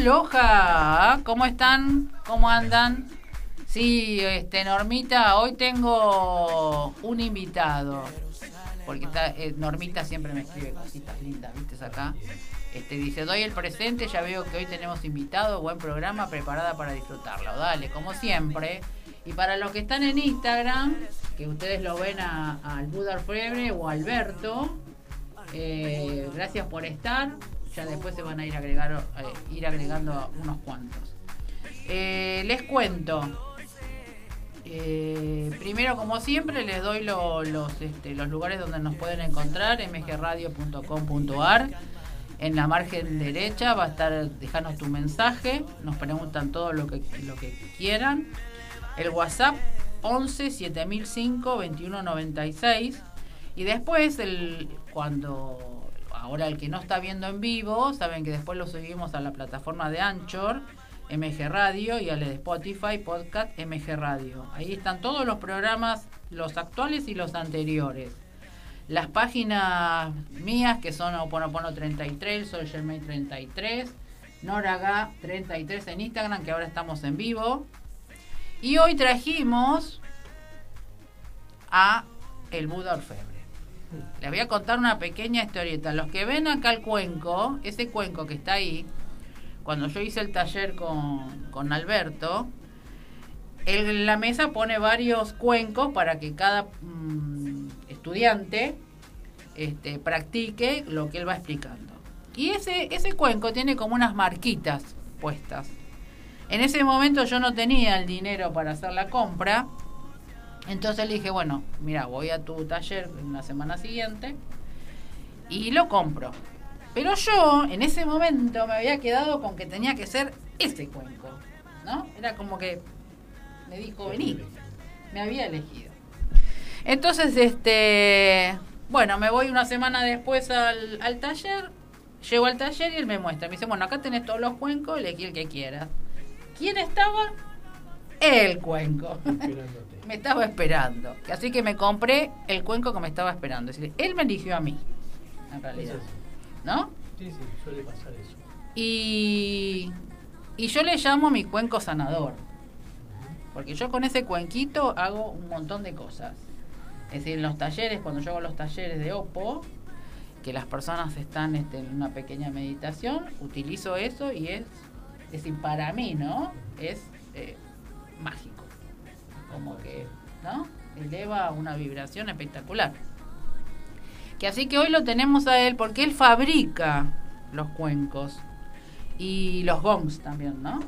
Aloha, ¿cómo están? ¿Cómo andan? Sí, este, Normita, hoy tengo un invitado. Porque está, eh, Normita siempre me escribe cositas lindas, ¿viste? Acá. Este, dice, doy el presente, ya veo que hoy tenemos invitado, buen programa, preparada para disfrutarlo. Dale, como siempre. Y para los que están en Instagram, que ustedes lo ven al Buda Febre o Alberto, eh, gracias por estar. Ya después se van a ir, agregar, eh, ir agregando unos cuantos. Eh, les cuento. primero, como siempre, les doy los, este, los lugares donde nos pueden encontrar, mgradio.com.ar. En la margen derecha va a estar, dejanos tu mensaje, nos preguntan todo lo que, lo que quieran. El WhatsApp 11 7005 2196. Y después, el, cuando ahora el que no está viendo en vivo, saben que después lo subimos a la plataforma de Anchor, MG Radio, y a la de Spotify, Podcast MG Radio. Ahí están todos los programas, los actuales y los anteriores. Las páginas mías, que son Oponopono 33, Soy Germain 33, Noraga 33 en Instagram, que ahora estamos en vivo. Y hoy trajimos a el Buda Orfebre. Les voy a contar una pequeña historieta. Los que ven acá el cuenco, ese cuenco que está ahí, cuando yo hice el taller con, Alberto, en la mesa pone varios cuencos para que cada mm, estudiante este, practique lo que él va explicando. Y ese, ese cuenco tiene como unas marquitas puestas. En ese momento yo no tenía el dinero para hacer la compra. Entonces le dije, bueno, mira, voy a tu taller en la semana siguiente y lo compro. Pero yo en ese momento me había quedado con que tenía que ser ese cuenco, ¿no? Era como que me dijo, vení, me había elegido. Entonces, este, bueno, me voy una semana después al, al taller, llego al taller y él me muestra, me dice, bueno, acá tenés todos los cuencos, elegí el que quieras. ¿Quién estaba? El cuenco. Me estaba esperando. Así que me compré el cuenco que me estaba esperando. Es decir, él me eligió a mí, en realidad. ¿No? Sí, sí, suele pasar eso. Y, y yo le llamo mi cuenco sanador. Porque yo con ese cuenquito hago un montón de cosas. Es decir, en los talleres, cuando yo hago los talleres de OPO, que las personas están este, en una pequeña meditación, utilizo eso y es es decir, para mí, ¿no? Es eh, mágico. Como que, ¿no? Eleva una vibración espectacular. Que así que hoy lo tenemos a él porque él fabrica los cuencos y los gongs también, ¿no?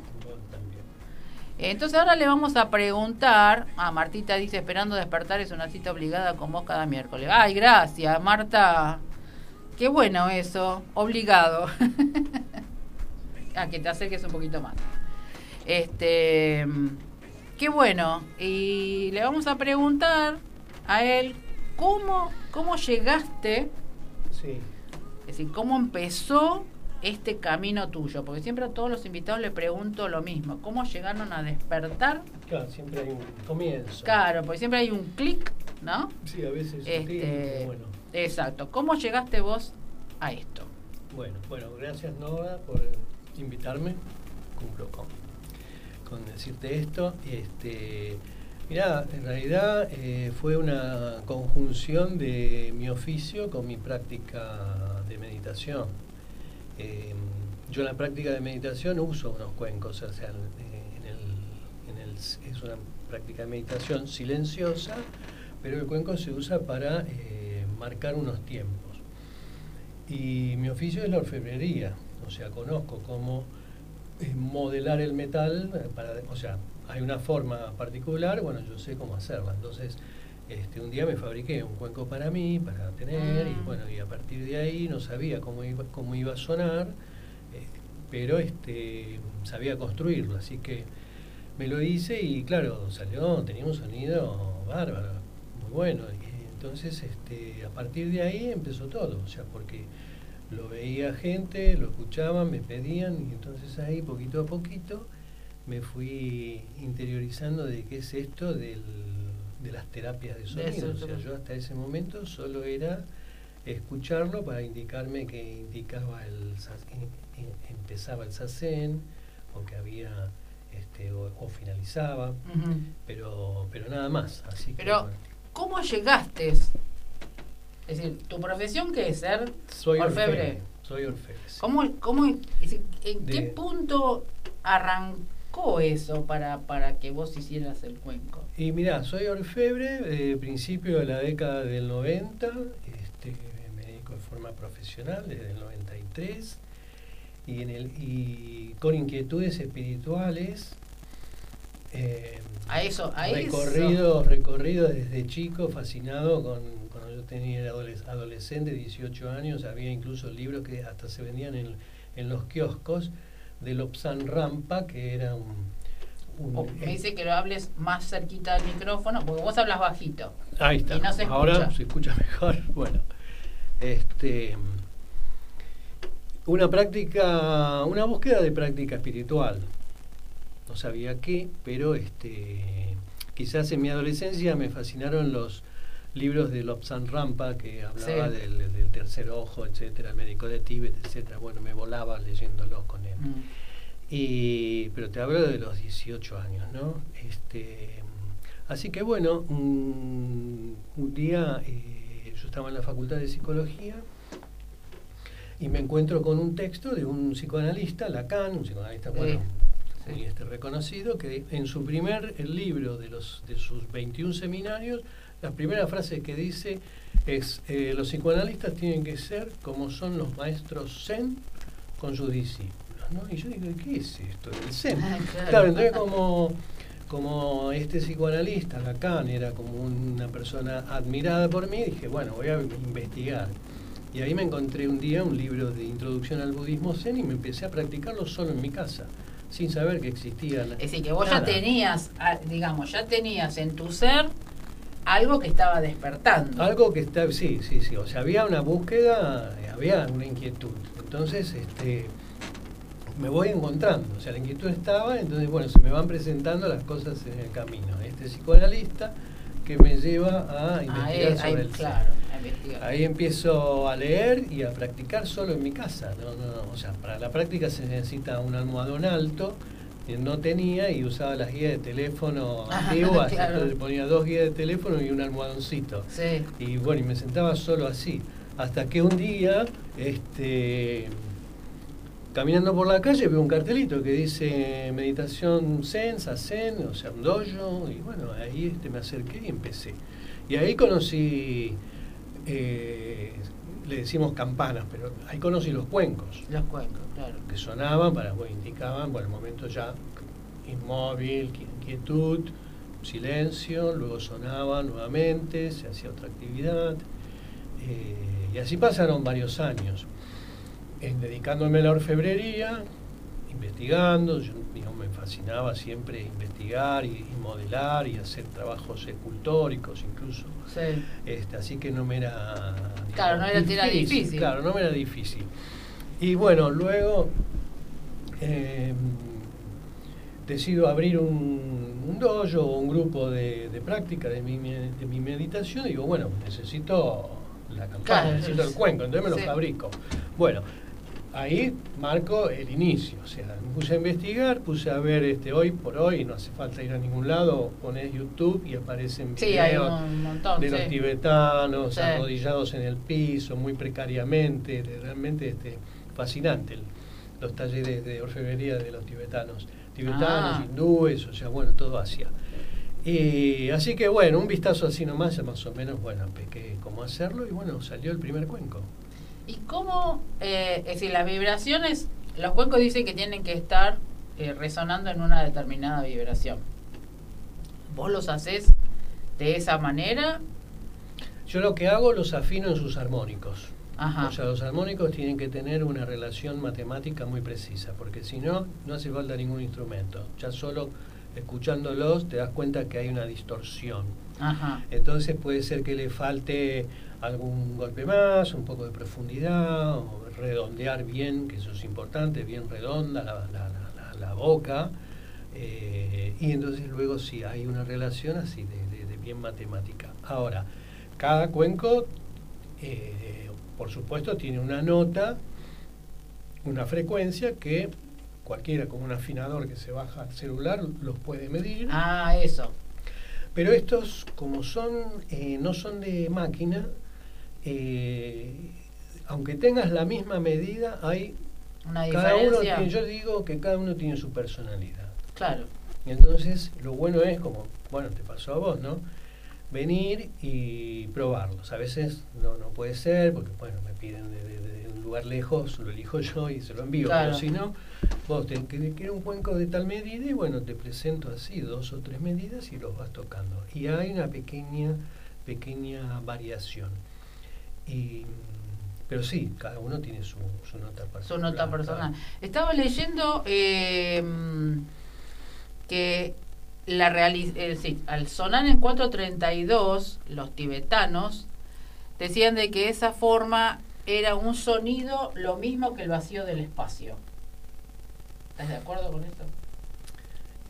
Entonces ahora le vamos a preguntar, a Martita dice, esperando despertar es una cita obligada con vos cada miércoles. Ay, gracias, Marta. Qué bueno eso, obligado. a que te acerques un poquito más. Este, qué bueno. Y le vamos a preguntar a él cómo, cómo llegaste. Sí. Es decir, cómo empezó este camino tuyo, porque siempre a todos los invitados le pregunto lo mismo, ¿cómo llegaron a despertar? Claro, siempre hay un comienzo. Claro, porque siempre hay un clic, ¿no? Sí, a veces este, bueno. Exacto, ¿cómo llegaste vos a esto? Bueno, bueno, gracias Nova por invitarme, cumplo con, con decirte esto. Este, mirá, en realidad eh, fue una conjunción de mi oficio con mi práctica de meditación. Em, yo en la práctica de meditación uso unos cuencos, o sea, en el, es una práctica de meditación silenciosa, pero el cuenco se usa para eh, marcar unos tiempos. Y mi oficio es la orfebrería, o sea, conozco cómo modelar el metal, para, o sea, hay una forma particular, bueno, yo sé cómo hacerla. Entonces, este, un día me fabriqué un cuenco para mí, para tener, y mm. bueno, y a partir de ahí no sabía cómo iba, cómo iba a sonar, eh, pero este, sabía construirlo, así que me lo hice y claro, salió, tenía un sonido bárbaro, muy bueno. entonces, este, a partir de ahí empezó todo, o sea, porque lo veía gente, lo escuchaban, me pedían y entonces ahí poquito a poquito me fui interiorizando de qué es esto del, de las terapias de sonido. o sea, yo hasta ese momento solo era escucharlo para indicarme que indicaba el empezaba el sacén o que había este, o, finalizaba, pero pero nada más. Así pero ¿cómo llegaste? Es decir, tu profesión qué es ser soy orfebre. Soy orfebre. ¿Cómo, cómo, ¿En qué punto arrancó eso para, para que vos hicieras el cuenco? Y mirá, soy orfebre, de principio de la década del 90, este, me dedico de forma profesional desde el 93 y, en el, y con inquietudes espirituales. Eh, a eso, a recorrido, recorrido desde chico, fascinado con tenía adolescente, 18 años, había incluso libros que hasta se vendían en, en los kioscos de Lobsan Rampa, que era un, Oh, me dice que lo hables más cerquita del micrófono, porque vos hablas bajito. Ahí está. Ahora se escucha mejor. Bueno, este, una práctica, una búsqueda de práctica espiritual. No sabía qué, pero este, quizás en mi adolescencia me fascinaron los libros de Lobsan Rampa que hablaba del, tercer ojo, etcétera, el médico de Tíbet, etcétera. Bueno, me volaba leyéndolos con él. Mm. Y, pero te hablo de los 18 años, ¿no? Este, así que bueno, un, día eh, yo estaba en la facultad de psicología y me encuentro con un texto de un psicoanalista, Lacan, un psicoanalista bueno, muy este, reconocido, que en su primer libro de, los, de sus 21 seminarios, la primera frase que dice es, eh, los psicoanalistas tienen que ser como son los maestros zen con sus discípulos. Y yo digo, ¿qué es esto? El Zen. Ah, claro. entonces como, como este psicoanalista, Lacan, era como una persona admirada por mí, dije, bueno, voy a investigar. Y ahí me encontré un día un libro de introducción al budismo zen y me empecé a practicarlo solo en mi casa, sin saber que existía. Es decir, que vos ya tenías, ah, digamos, ya tenías en tu ser algo que estaba despertando. Algo que está, sí, sí, sí. O sea, había una búsqueda, había una inquietud. Entonces, este, me voy encontrando. O sea, la inquietud estaba, entonces, bueno, se me van presentando las cosas en el camino. Este psicoanalista que me lleva a investigar sobre el claro, Ahí empiezo a leer y a practicar solo en mi casa. No, no, O sea, para la práctica se necesita un almohadón alto. No tenía y usaba las guías de teléfono antiguas, entonces ponía dos guías de teléfono y un almohadoncito. Sí. Y bueno, y me sentaba solo así. Hasta que un día, este caminando por la calle veo un cartelito que dice meditación zen, zen, o sea, un dojo, y bueno, ahí este, me acerqué y empecé. Y ahí conocí, eh, le decimos campanas, pero ahí conocí los cuencos. Los cuencos, claro. Que sonaban, para, bueno, indicaban, por el momento ya inmóvil, inquietud, silencio, luego sonaba nuevamente, se hacía otra actividad. Eh, y así pasaron varios años en dedicándome a la orfebrería, investigando, yo fascinaba siempre investigar y, modelar y hacer trabajos escultóricos incluso. Este, así que no me era... Claro, no era difícil, Claro, no me era difícil. Y bueno, luego em, decido abrir un, un dojo o un grupo de, práctica de mi, de mi meditación y digo, bueno, necesito la campana, necesito el cuenco, entonces me lo fabrico. Bueno, ahí marco el inicio, o sea, puse a investigar, puse a ver este hoy por hoy, no hace falta ir a ningún lado, pones YouTube y aparecen videos de los tibetanos arrodillados en el piso, muy precariamente, realmente este, fascinante los talleres de orfebrería de los tibetanos, tibetanos, ah. hindúes, o sea, bueno, todo Asia. Y así que bueno, un vistazo así nomás, ya más o menos, bueno, pequé cómo hacerlo y bueno, salió el primer cuenco. ¿Y cómo, eh, es decir, las vibraciones, los cuencos dicen que tienen que estar eh, resonando en una determinada vibración? ¿Vos los haces de esa manera? Yo lo que hago los afino en sus armónicos. O sea, los armónicos tienen que tener una relación matemática muy precisa, porque si no, no hace falta ningún instrumento. Ya solo escuchándolos te das cuenta que hay una distorsión. Entonces puede ser que le falte algún golpe más, un poco de profundidad, o redondear bien, que eso es importante, bien redonda la, boca. Eh, y entonces luego sí hay una relación así de, bien matemática. Ahora, cada cuenco eh, por supuesto, tiene una nota, una frecuencia que cualquiera con un afinador que se baja al celular los puede medir. Ah, eso. Pero estos, como son, eh, no son de máquina, eh, aunque tengas la misma medida, hay una cada uno diferencia. tiene- yo digo que cada uno tiene su personalidad. Claro. Y entonces lo bueno es como, bueno, te pasó a vos, ¿no? Venir y probarlos. A veces no, no puede ser, porque bueno, me piden de, de- de un lugar lejos, lo elijo yo y se lo envío. Claro. Pero si no, vos te que- quiero un cuenco de tal medida y bueno, te presento así dos o tres medidas y los vas tocando. Y hay una pequeña, pequeña variación. Y, pero sí, cada uno tiene su, su nota personal. su nota personal. Estaba leyendo eh, que la reali- eh, sí, al sonar en 432, los tibetanos decían de que esa forma era un sonido lo mismo que el vacío del espacio. ¿Estás de acuerdo con esto?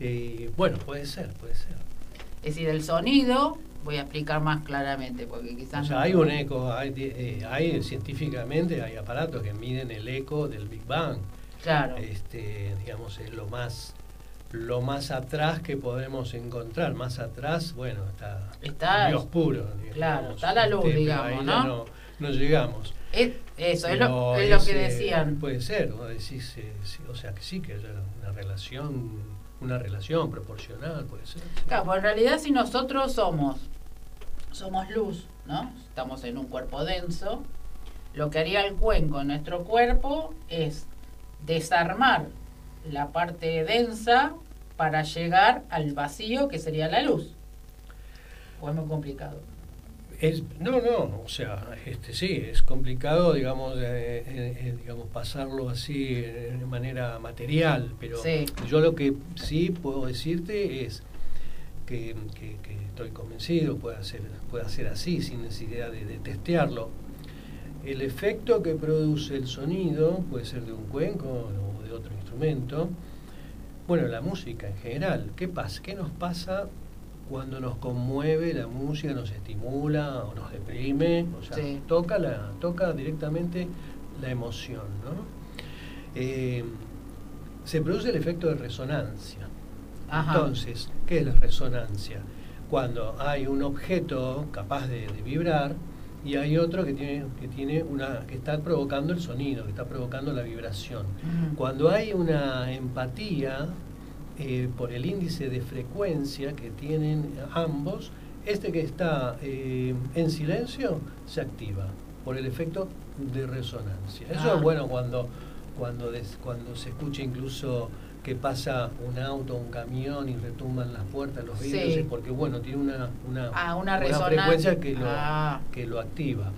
Eh, bueno, puede ser, puede ser. Es decir, el sonido, voy a explicar más claramente, porque quizás... O sea, no- hay un eco, hay, eh, hay científicamente hay aparatos que miden el eco del Big Bang. Claro, Este, digamos, es lo más lo más atrás que podemos encontrar. Más atrás, bueno, está, Está- Dios puro. digamos. claro, está la luz, digamos, ¿no? no, no llegamos. Es- eso es lo, es lo que decían. Puede ser, vos decís, eh, sí, o sea, que sí, que haya una relación, una relación proporcional, puede ser. Claro, pues en realidad si nosotros somos, somos luz, ¿no? Estamos en un cuerpo denso, lo que haría el cuenco en nuestro cuerpo es desarmar la parte densa para llegar al vacío que sería la luz. O es muy complicado. Es, no, no, o sea, este sí, es complicado, digamos, eh, eh, digamos pasarlo así eh, de manera material, pero Sí. yo lo que sí puedo decirte es que, que- que estoy convencido, puede ser, puede ser así, sin necesidad de, de testearlo. El efecto que produce el sonido puede ser de un cuenco o de otro instrumento. Bueno, la música en general, ¿qué pasa? ¿Qué nos pasa cuando nos conmueve la música, nos estimula o nos deprime? O sea, Sí. toca, la, toca directamente la emoción, ¿no? Eh, se produce el efecto de resonancia. Ajá. Entonces, ¿qué es la resonancia? Cuando hay un objeto capaz de, de vibrar y hay otro que tiene, que tiene una, que está provocando el sonido, que está provocando la vibración. Cuando hay una empatía eh, por el índice de frecuencia que tienen ambos, este que está eh, en silencio se activa por el efecto de resonancia. Eso Ah. es bueno cuando, cuando, des- cuando se escucha incluso que pasa un auto, un camión y retumban las puertas, los vidrios, Sí. es porque bueno, tiene una, una, Ah, una frecuencia que lo, Ah. que lo activa.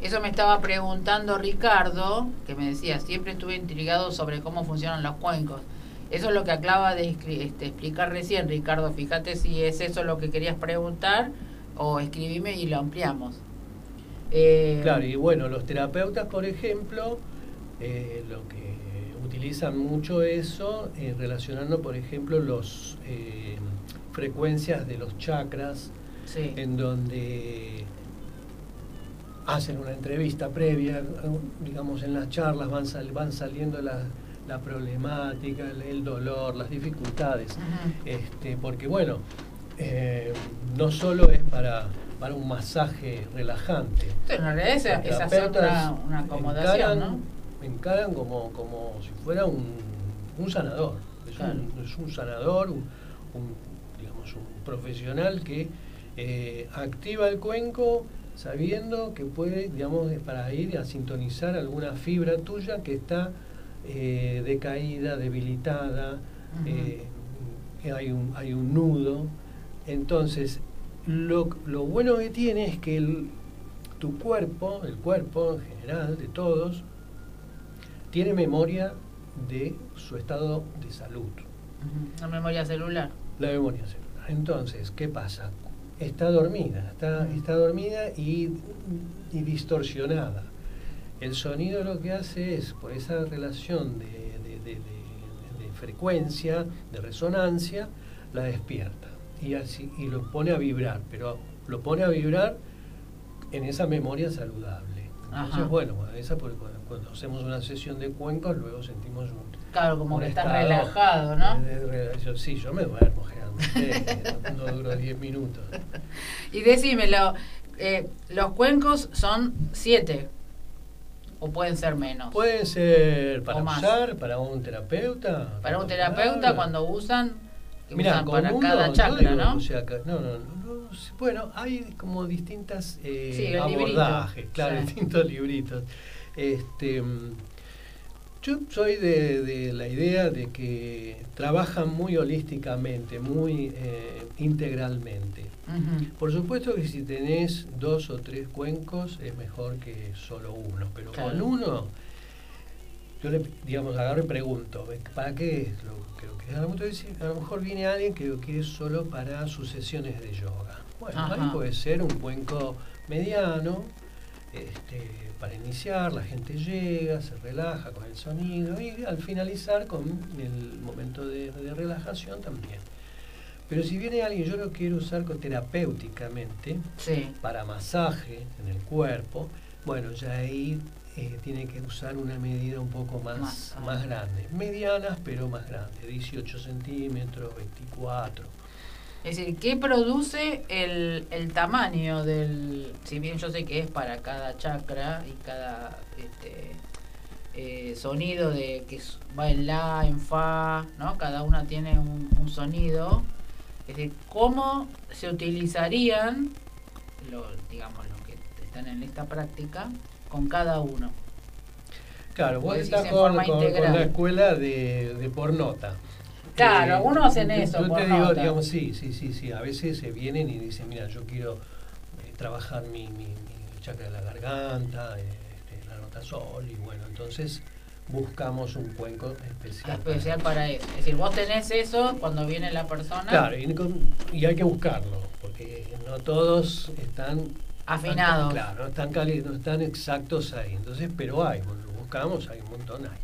Eso me estaba preguntando Ricardo, que me decía, siempre estuve intrigado sobre cómo funcionan los cuencos. Eso es lo que acaba de este, explicar recién, Ricardo. Fíjate si es eso lo que querías preguntar o escribime y lo ampliamos. Eh, Claro, y bueno, los terapeutas, por ejemplo, eh, lo que utilizan mucho eso, eh, relacionando, por ejemplo, los eh, frecuencias de los chakras, sí. en donde hacen una entrevista previa, digamos, en las charlas van, sal- van saliendo la, la problemática, el, el dolor, las dificultades. Este, porque bueno, eh, no solo es para, para un masaje relajante. En realidad es, Los es hacer una, acomodación, encaran, ¿no? encaran como, como si fuera un, un sanador. Es, Claro. un, es un sanador, un, un, digamos, un profesional que eh, activa el cuenco sabiendo que puede, digamos, para ir a sintonizar alguna fibra tuya que está eh, decaída, debilitada, eh, que hay, un, hay un nudo. Entonces, lo, lo bueno que tiene es que el, tu cuerpo, el cuerpo en general de todos, tiene memoria de su estado de salud. La memoria celular. la memoria celular. Entonces, ¿qué pasa? Está dormida, está, está dormida y, y distorsionada. El sonido lo que hace es, por esa relación de, de- de- de- frecuencia, de resonancia, la despierta y, así, y lo pone a vibrar, pero lo pone a vibrar en esa memoria saludable. Entonces, bueno, esa cuando, hacemos una sesión de cuencos, luego sentimos un. Claro, como que estás relajado, ¿no? sí, yo me duermo generalmente, no, no duro 10 minutos. Y decímelo, eh, los cuencos son siete. ¿O pueden ser menos? Pueden ser para usar, para un terapeuta. Para un terapeuta cuando usan, para cada chakra, ¿no? no, no, no, Bueno, hay como distintas eh, abordajes, claro, distintos libritos. Este, yo soy de, la idea de que trabajan muy holísticamente, muy eh, integralmente. Por supuesto que si tenés dos o tres cuencos es mejor que solo uno, pero con uno, yo le, digamos, agarro y pregunto, ¿para qué es lo que a lo mejor viene alguien que lo quiere solo para sus sesiones de yoga. Bueno, ahí puede ser un cuenco mediano, este, para iniciar, la gente llega, se relaja con el sonido y al finalizar con el momento de, relajación también. Pero si viene alguien, yo lo quiero usar terapéuticamente, para masaje en el cuerpo, bueno, ya ahí eh, tiene que usar una medida un poco más, más, grande. Medianas, pero más grandes, 18 centímetros, 24 es decir, ¿qué produce el, el tamaño del... Si bien yo sé que es para cada chakra y cada este, eh, sonido de que va en la, en fa, ¿no? Cada una tiene un, sonido. Es decir, ¿cómo se utilizarían, lo, digamos, los que están en esta práctica, con cada uno? Claro, vos estás con, la escuela de, de por nota. Claro, algunos hacen eso. Yo te digo, digamos, sí, sí, sí, sí. A veces se vienen y dicen, mira, yo quiero eh, trabajar mi, mi, chakra de la garganta, eh, este, la nota sol, y bueno, entonces buscamos un cuenco especial. Especial para, eso. Es decir, vos tenés eso cuando viene la persona. Claro, y, hay que buscarlo, porque no todos están afinados. claro, no están, no están exactos ahí. Entonces, pero hay, lo buscamos, hay un montón, hay.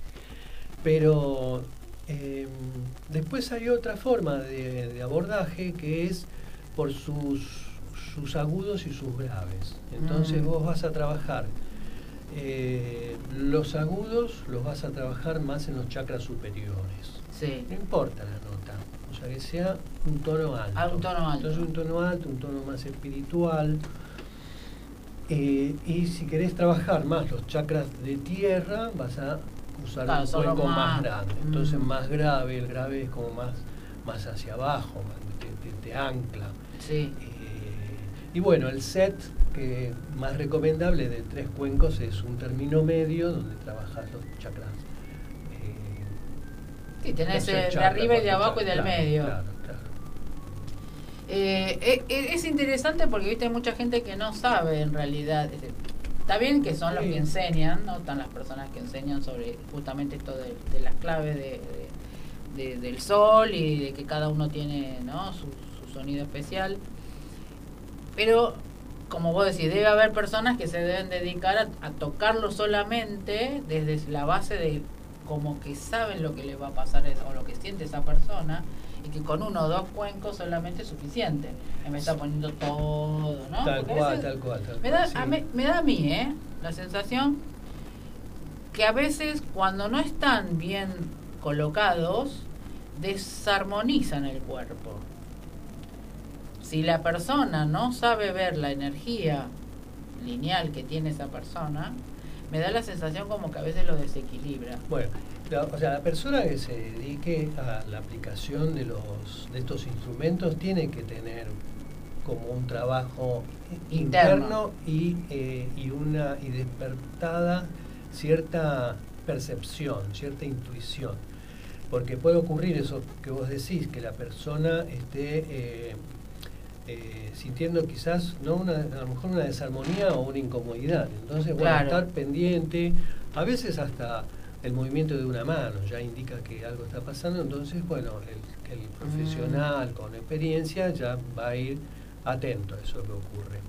Pero Em, después hay otra forma de, abordaje que es por sus, sus agudos y sus graves. Entonces mm. vos vas a trabajar eh, los agudos, los vas a trabajar más en los chakras superiores. No importa la nota, o sea que sea un tono alto. Ah, un tono alto. Entonces un tono alto, un tono más espiritual. Eh, y si querés trabajar más los chakras de tierra, vas a usar un cuenco más, grande. Entonces mm. más grave, el grave es como más, más hacia abajo, te, ancla. Sí. Eh, y bueno, el set que más recomendable de tres cuencos es un término medio donde trabajas los chakras. Eh, sí, tenés de arriba y de abajo y del medio. Claro, claro. Eh, es interesante porque viste hay mucha gente que no sabe en realidad Está bien que son los que enseñan, ¿no? Están las personas que enseñan sobre justamente esto de, las claves de, del sol y de que cada uno tiene ¿no? su, sonido especial. Pero, como vos decís, debe haber personas que se deben dedicar a, tocarlo solamente desde la base de como que saben lo que le va a pasar o lo que siente esa persona y que con uno o dos cuencos solamente es suficiente. Me está poniendo todo, ¿no? Tal cual, tal cual, me, da, a mí, me da a mí, ¿eh? La sensación que a veces cuando no están bien colocados, desarmonizan el cuerpo. Si la persona no sabe ver la energía lineal que tiene esa persona, me da la sensación como que a veces lo desequilibra. Bueno, o sea, la persona que se dedique a la aplicación de, los, de estos instrumentos tiene que tener como un trabajo interno, y, eh, y, una y despertada cierta percepción, cierta intuición. Porque puede ocurrir eso que vos decís, que la persona esté eh, eh, sintiendo quizás no una, a lo mejor una desarmonía o una incomodidad. Entonces, bueno, estar pendiente, a veces hasta el movimiento de una mano ya indica que algo está pasando, entonces, bueno, el, profesional con experiencia ya va a ir atento a eso que ocurre.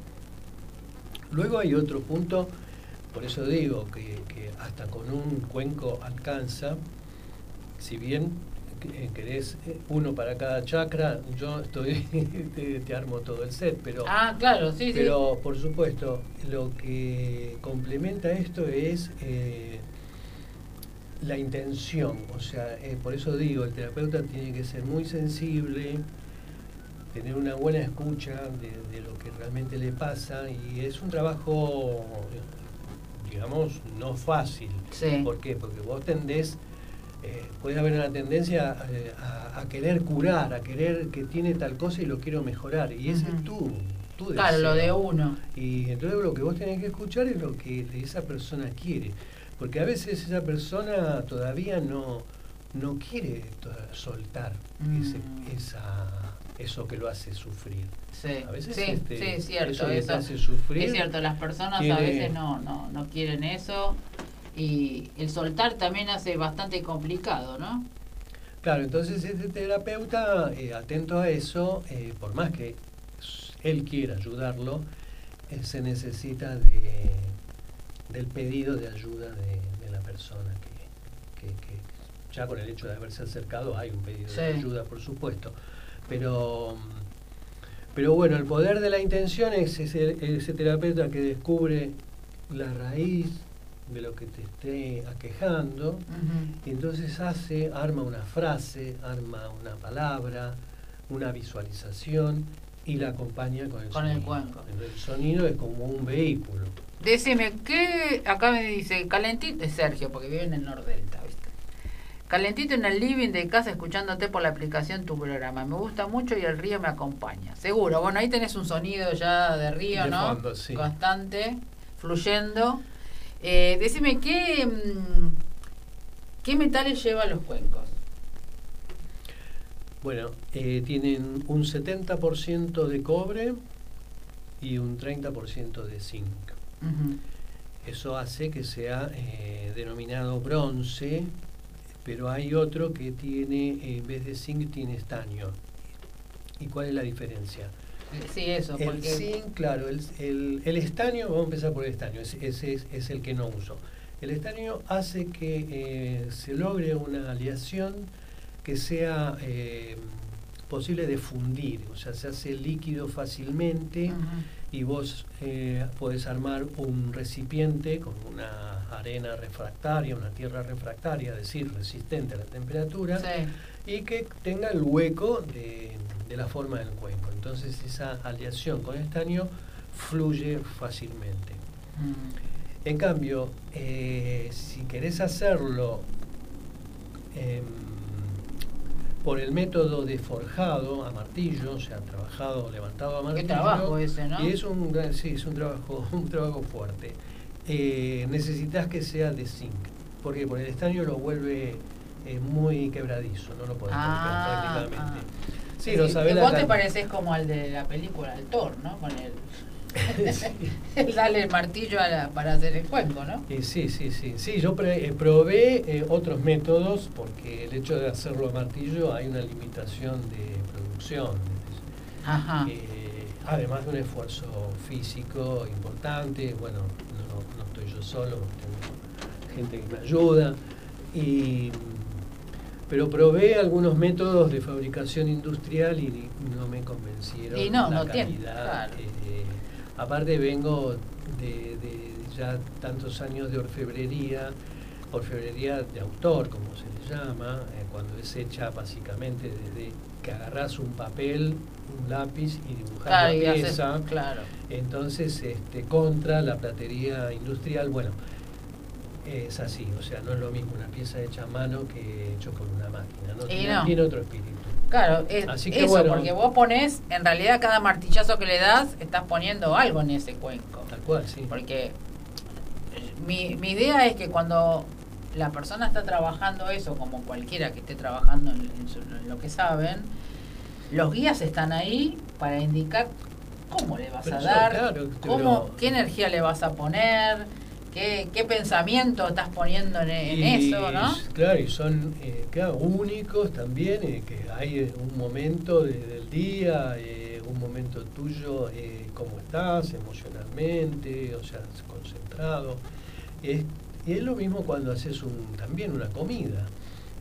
Luego hay otro punto, por eso digo que, hasta con un cuenco alcanza, si bien eh, querés eh, uno para cada chakra, yo estoy te, armo todo el set, pero ah, claro, sí, pero por supuesto lo que complementa esto es eh, la intención, o sea, por eso digo, el terapeuta tiene que ser muy sensible, tener una buena escucha de, lo que realmente le pasa y es un trabajo, digamos, no fácil. ¿Por qué? Porque vos tendés eh, puede haber una tendencia eh, a, querer curar, a querer que tiene tal cosa y lo quiero mejorar. Y ese es tú Claro, lo de uno. Y entonces lo que vos tenés que escuchar es lo que esa persona quiere. Porque a veces esa persona todavía no, no quiere soltar mm. esa, eso que lo hace sufrir. Sí, a veces sí, este, es cierto. Eso, hace sufrir. Es cierto, las personas a veces no, no, no quieren eso y el soltar también hace bastante complicado, ¿no? Claro, entonces este terapeuta, eh, atento a eso, eh, por más que él quiera ayudarlo, eh, se necesita de, del pedido de ayuda de, la persona, que, ya con el hecho de haberse acercado hay un pedido de ayuda, por supuesto, pero... Pero bueno, el poder de la intención es ese, ese terapeuta que descubre la raíz de lo que te esté aquejando, y entonces hace, arma una frase, arma una palabra, una visualización y la acompaña con el con sonido. El, cuenco. el sonido es como un vehículo. Decime, ¿qué? Acá me dice, calentito, es Sergio, porque vive en el Nordelta, ¿viste? Calentito en el living de casa escuchándote por la aplicación tu programa. Me gusta mucho y el río me acompaña. Seguro, bueno, ahí tenés un sonido ya de río, ¿no? Constante, fluyendo. Eh, decime, ¿qué, mm, ¿qué metales llevan los cuencos? Bueno, eh, tienen un 70% de cobre y un 30% de zinc. Eso hace que sea eh, denominado bronce, pero hay otro que tiene, en vez de zinc, tiene estaño. ¿Y cuál es la diferencia? Sí, eso. El zinc, claro, el, el, estaño, vamos a empezar por el estaño, ese es, el que no uso. El estaño hace que eh, se logre una aleación que sea eh, posible de fundir, o sea, se hace líquido fácilmente y vos eh, podés armar un recipiente con una arena refractaria, una tierra refractaria, es decir, resistente a la temperatura, y que tenga el hueco de, de la forma del cuenco. Entonces esa aleación con estaño fluye fácilmente. Mm. En cambio, eh, si querés hacerlo em, por el método de forjado a martillo, o sea, trabajado, levantado a martillo. Qué trabajo ese, ¿no? Y es un, sí, es un trabajo, un trabajo fuerte. Eh, necesitas que sea de zinc, porque por el estaño lo vuelve eh, muy quebradizo, no lo podés ah, prácticamente. Ah. Sí, lo sabés. Vos te pareces como al de la película del Thor, ¿no? Con el. Dale el martillo para hacer el cuenco, ¿no? sí, sí, sí. Sí, yo eh, probé eh, otros métodos porque el hecho de hacerlo a martillo hay una limitación de producción. Ajá. Eh, además de un esfuerzo físico importante, bueno, no, no estoy yo solo, tengo gente que me ayuda. Y pero probé algunos métodos de fabricación industrial y no me convencieron. Y no, la no calidad. Eh, aparte vengo de, ya tantos años de orfebrería, orfebrería de autor, como se le llama, eh, cuando es hecha básicamente desde que agarras un papel, un lápiz y dibujas la pieza. claro. Entonces, este, contra la platería industrial, bueno, es así, o sea, no es lo mismo una pieza hecha a mano que hecho con una máquina, ¿no? Tiene, otro espíritu. Claro, es, así que, eso, porque vos pones, en realidad cada martillazo que le das, estás poniendo algo en ese cuenco. Tal cual, sí. Porque mi, mi idea es que cuando la persona está trabajando eso, como cualquiera que esté trabajando en, lo que saben, los guías están ahí para indicar cómo le vas a dar, cómo, qué energía le vas a poner, ¿Qué, pensamiento estás poniendo en, eso, no? Claro, y son eh, únicos también, eh, que hay eh, un momento del día, un momento tuyo, cómo estás emocionalmente, o sea, concentrado. y es lo mismo cuando haces un, también una comida.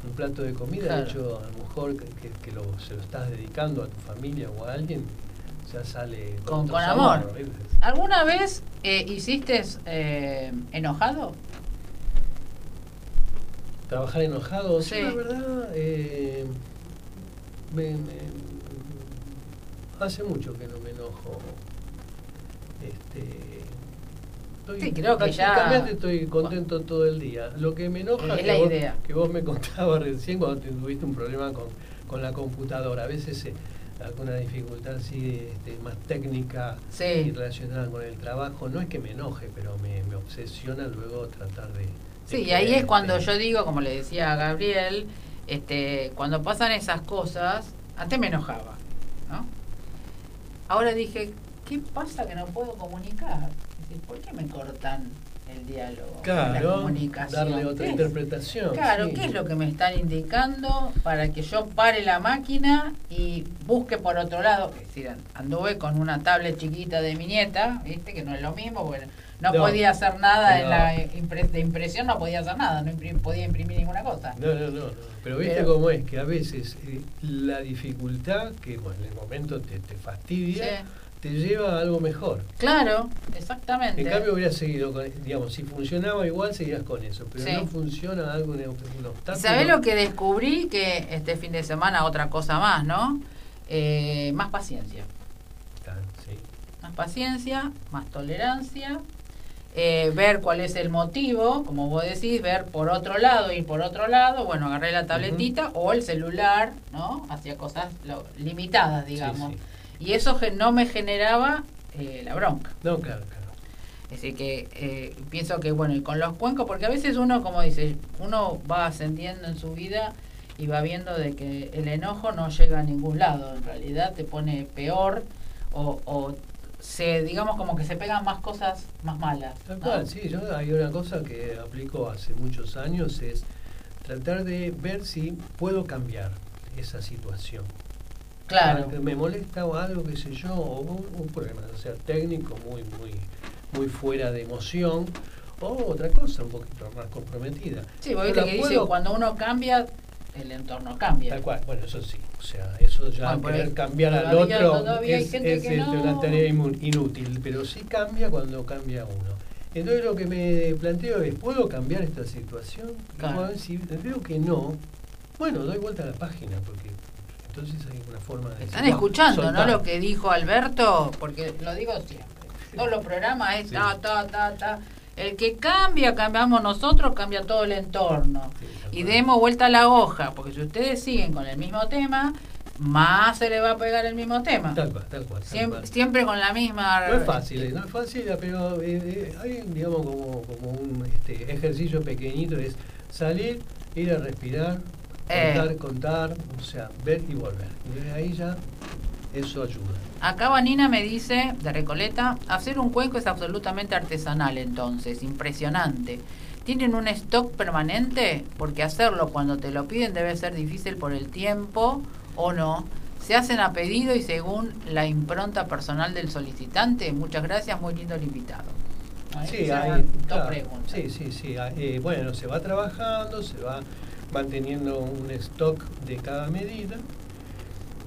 un plato de comida Claro. hecho a lo mejor que, que- que lo, se lo estás dedicando a tu familia o a alguien, ya sale Con- con amor. ¿Alguna vez eh, hiciste eh, enojado? Trabajar enojado, sí, Sí. la verdad, eh, me- me- hace mucho que no me enojo. Este, estoy- Sí, creo que ya- estoy contento todo el día. Lo que me enoja Es que la vos, idea. que vos me contabas recién cuando te- tuviste un problema con, con la computadora. A veces eh, alguna dificultad así este, más técnica Sí. y relacionada con el trabajo. No es que me enoje, pero me, me obsesiona luego tratar de... de Sí, y ahí es cuando yo digo, como le decía a Gabriel, este, cuando pasan esas cosas, antes me enojaba, ¿no? Ahora dije, ¿qué pasa que no puedo comunicar? ¿Por qué me cortan el diálogo? la Claro, comunicación? darle otra interpretación. Claro, sí. ¿qué es lo que me están indicando para que yo pare la máquina y busque por otro lado? Es decir, anduve con una tablet chiquita de mi nieta, ¿viste? Que no es lo mismo, bueno, no, No, podía hacer nada en la impre- de impresión, no podía hacer nada, no imprim- podía imprimir ninguna cosa. No, no, no, no. Pero viste Pero- cómo es, que a veces eh, la dificultad, que bueno, en el momento te, te fastidia, Sí. Te lleva a algo mejor. Claro, exactamente. En cambio hubieras seguido con, digamos, si funcionaba igual seguías con eso, pero Sí. no funciona algo, un, un ¿Y obstáculo. sabés lo que descubrí? Que este fin de semana otra cosa más, ¿no? Eh, más paciencia. Ah, sí. más paciencia, más tolerancia, eh, ver cuál es el motivo, como vos decís, ver por otro lado y por otro lado, bueno, agarré la tabletita o el celular, ¿no? Hacía cosas lo- limitadas, digamos. Sí, Y eso no me generaba eh, la bronca. No, claro, claro. Es decir, que eh, pienso que, bueno, y con los cuencos, porque a veces uno, como dice, uno va ascendiendo en su vida y va viendo de que el enojo no llega a ningún lado, en realidad te pone peor o, o se, digamos, como que se pegan más cosas más malas. Tal ¿no? cual, sí, yo hay una cosa que aplico hace muchos años, es tratar de ver si puedo cambiar esa situación. Claro. Ah, Me molesta o algo, qué sé yo, o un, un problema, o sea, técnico muy, muy, muy fuera de emoción, o otra cosa un poquito más comprometida. Sí, vos viste que dice, puedo- cuando uno cambia, el entorno cambia. Tal cual, bueno, eso sí, o sea, eso ya Bueno, querer cambiar al otro es, es, este, no. una tarea inútil, pero sí cambia cuando cambia uno. Entonces lo que me planteo es, ¿puedo cambiar esta situación? Claro. bueno, si veo que no, bueno, doy vuelta a la página, porque entonces hay una forma de... Están decir, escuchando, ¿no? Lo que dijo Alberto, porque lo digo siempre. Todos los programas es Sí. ta, ta, ta, ta. El que cambia, cambiamos nosotros, cambia todo el entorno. Sí, Y demos vuelta a la hoja, porque si ustedes siguen con el mismo tema, más se le va a pegar el mismo tema. Tal cual, tal cual. tal Siempre, cual. siempre con la misma... No es fácil, eh, no es fácil, pero eh, eh, hay, digamos, como, como un este, ejercicio pequeñito, es salir, ir a respirar, Eh. contar, contar, o sea, ver y volver. Y de ahí ya eso ayuda. Acá Vanina me dice, de Recoleta, hacer un cuenco es absolutamente artesanal entonces, impresionante. ¿Tienen un stock permanente? Porque hacerlo cuando te lo piden debe ser difícil por el tiempo o no. Se hacen a pedido y según la impronta personal del solicitante. Muchas gracias, muy lindo el invitado. Ahí Sí, hay, claro, preguntas. sí, sí, sí. ah, eh, bueno, se va trabajando, se va manteniendo un stock de cada medida.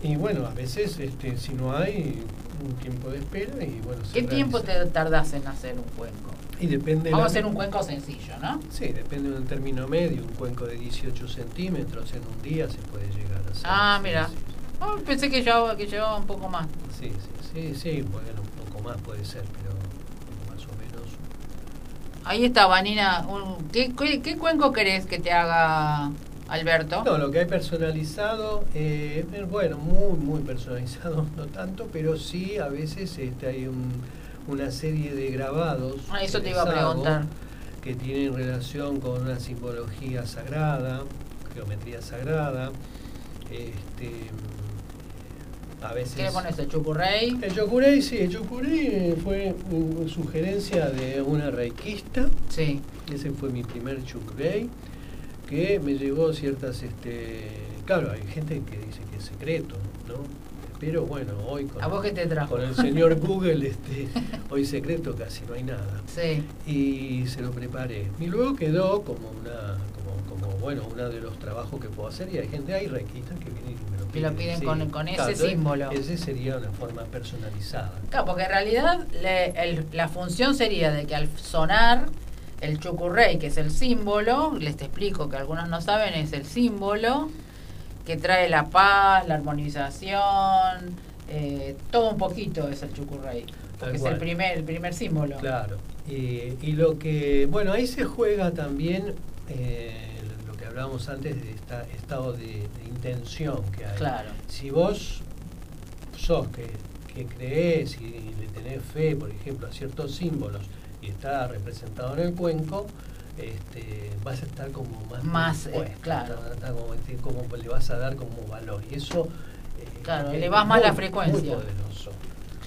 Y bueno, a veces este, si no hay un tiempo de espera y bueno, se ¿Qué tiempo te tardas en hacer un cuenco? Y depende Vamos a hacer un cuenco sencillo, ¿no? Sí, depende de un término medio, un cuenco de 18 centímetros en un día se puede llegar a hacer. Ah, mira. Oh, pensé que llevaba, que llevaba un poco más. sí, sí, sí, sí, bueno, un poco más puede ser, pero. Ahí está, Vanina. ¿qué, qué, qué cuenco querés que te haga Alberto? No, lo que hay personalizado, eh, bueno, muy, muy personalizado, no tanto, pero sí a veces este, hay un- una serie de grabados. Ah, eso te iba a preguntar. Que tienen relación con una simbología sagrada, geometría sagrada. Este, a veces. ¿Qué le pones? ¿El chucurrey? El Yokurei, sí, el Yokurei eh, fue una sugerencia de una reikista. Sí. Ese fue mi primer Yokurei, que me llevó ciertas. este Claro, hay gente que dice que es secreto, ¿no? Pero bueno, hoy con, ¿A vos qué te trajo? con el señor Google, este, hoy secreto casi no hay nada. Sí. Y se lo preparé. Y luego quedó como una como, como, bueno, uno de los trabajos que puedo hacer y hay gente, hay requistas que vienen piden. lo piden sí. con, con ese símbolo. Ese sería una forma personalizada. Claro, porque en realidad le- el- la función sería de que al sonar el chucurrey, que es el símbolo, les te explico que algunos no saben, es el símbolo que trae la paz, la armonización, eh, todo un poquito es el chucurrey. Porque es el primer, el primer símbolo. Claro. Y, y lo que, bueno, ahí se juega también eh, hablábamos antes de este estado de, de intención que hay. Claro. Si vos sos que, que crees y le tenés fe, por ejemplo, a ciertos símbolos y está representado en el cuenco, este, vas a estar como más, Más, eh, claro. está- está como, como le vas a dar como valor. Y eso eh, Claro, es elevás más la frecuencia. Muy poderoso.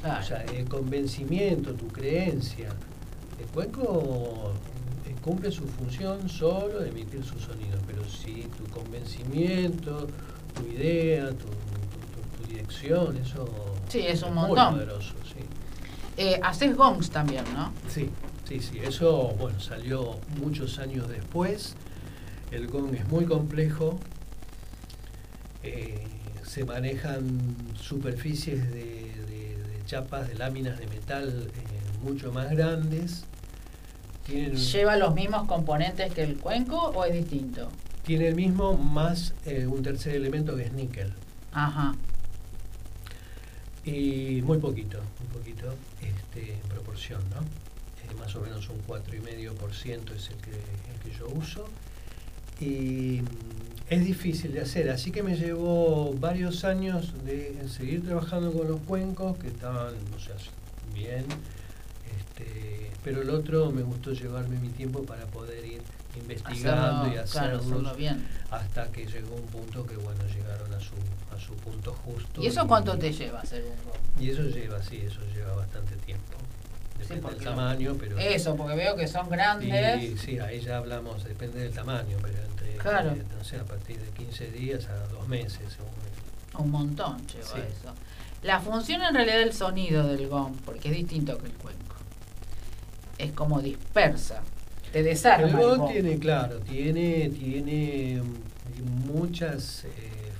Claro. O sea, el convencimiento, tu creencia. El cuenco cumple su función solo de emitir su sonido, pero si tu convencimiento, tu idea, tu, tu- tu- tu dirección, eso Sí, es un muy montón. poderoso, sí. Eh, haces gongs también, ¿no? Sí, sí, sí. Eso, bueno, salió muchos años después. El gong es muy complejo. Eh, se manejan superficies de, de- de chapas, de láminas de metal eh, mucho más grandes. Tienen, ¿Lleva los mismos componentes que el cuenco o es distinto? tiene el mismo más eh, un tercer elemento que es níquel. Ajá. Y muy poquito, muy poquito este, en proporción, ¿no? Eh, más o menos un 4,5% es el que, el que yo uso. Y mm, es difícil de hacer, así que me llevó varios años de seguir trabajando con los cuencos, que estaban, o sea, bien. Este, pero el otro me gustó llevarme mi tiempo para poder ir investigando y Hacerlo, claro, hacerlos hacerlo bien. hasta que llegó un punto que, bueno, llegaron a su, a su punto justo. ¿Y eso cuánto te lleva hacer un? Y eso lleva, sí, eso lleva bastante tiempo. Depende del tamaño, pero... Eso, porque veo que son grandes. Y, sí, ahí ya hablamos, depende del tamaño, pero entre, Claro. eh, no sé, a partir de 15 días a dos meses. según- Un montón lleva Sí. eso. La función en realidad del sonido del gong, porque es distinto que el cuenco, es como dispersa, te desarma. El tiene, claro, tiene, tiene mm, muchas eh,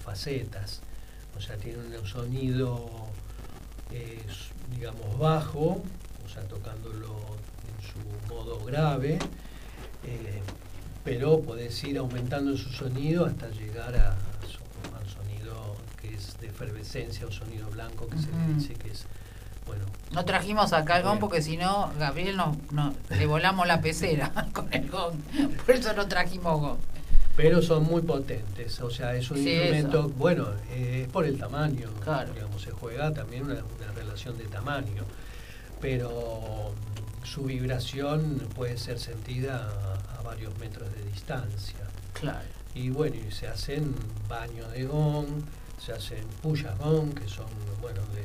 facetas. O sea, tiene un sonido, eh, digamos, bajo, o sea, tocándolo en su modo grave, eh, pero podés ir aumentando su sonido hasta llegar a, su- al sonido que es de efervescencia o sonido blanco, que se le Ujú. dice que es, bueno, No trajimos acá el gong porque si no, Gabriel nos, nos- le volamos la pecera con el gong. Por eso no trajimos gong. pero son muy potentes, o sea, es un Sí, instrumento, eso. bueno, eh, es por el tamaño, Claro. digamos, se juega también una, una relación de tamaño, pero su vibración puede ser sentida a, a varios metros de distancia. Claro. Y bueno, y se hacen baños de gong, se hacen pullas gong, que son, bueno, de...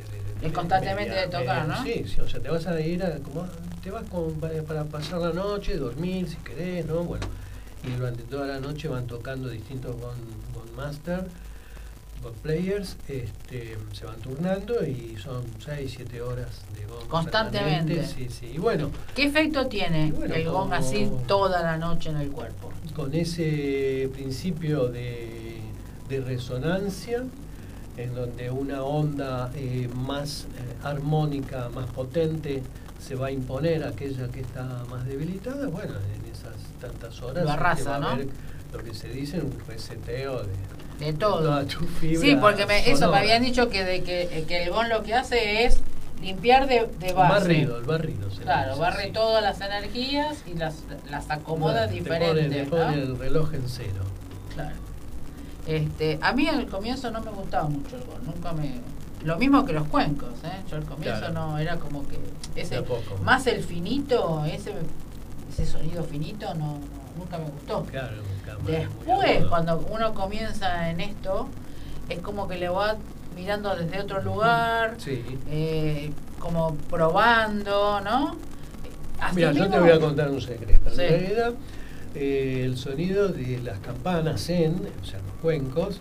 Es constantemente de tocar, ¿no? Sí, sí, o sea, te vas a ir a, como, te vas con- para, pasar la noche, dormir si querés, ¿no? Bueno, y durante toda la noche van tocando distintos gong, gong master, gong players, este, se van turnando y son 6, 7 horas de gong. Constantemente. Sí, sí, y bueno, ¿Qué efecto tiene bueno, el gong así toda la noche en el cuerpo? con ese principio de, de resonancia, en donde una onda eh, más eh, armónica, más potente, se va a imponer a aquella que está más debilitada, bueno, en esas tantas horas Lo arrasa, va a lo que se dice un reseteo de, De todo. tu fibra Sí, porque me- eso me habían dicho que, de que, eh, que el gong lo que hace es limpiar de, de base. barrido, el barrido. se Claro, dice, barre sí. todas las energías y las, las acomoda Bueno, te diferentes. pone- te ¿no? pone el reloj en cero. Claro. Este, a mí al comienzo no me gustaba mucho el gong, nunca me... Lo mismo que los cuencos, ¿eh? Yo al comienzo Claro. no, era como que... Ese, poco. más el finito, ese, ese sonido finito, no, no- nunca me gustó. Claro, un cámara muy Después, cuando uno comienza en esto, es como que le va mirando desde otro lugar, Sí. eh, como probando, ¿no? Mira, yo te voy a contar un secreto. Sí. En realidad, eh, el sonido de las campanas zen, o sea, los cuencos,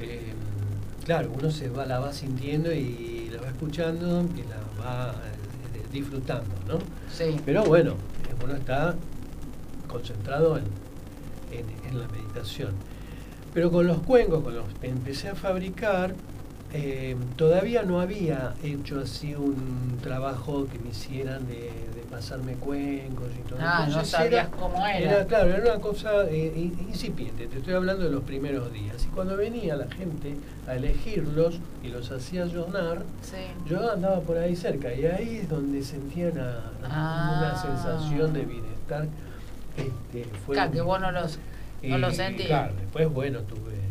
eh, claro, uno se va, la va sintiendo y la va escuchando y la va eh, disfrutando, ¿no? Sí. Pero bueno, uno está concentrado en, en, la meditación. Pero con los cuencos, con los empecé a fabricar, eh, todavía no había hecho así un trabajo que me hicieran de, pasarme cuencos y todo. Ah, no sabías cómo era. Claro, era una cosa eh, incipiente, te estoy hablando de los primeros días. Y cuando venía la gente a elegirlos y los hacía llorar, yo andaba por ahí cerca y ahí es donde sentía una, ah. sensación de bienestar. Este, claro, que vos no los, no los Claro, después, bueno, tuve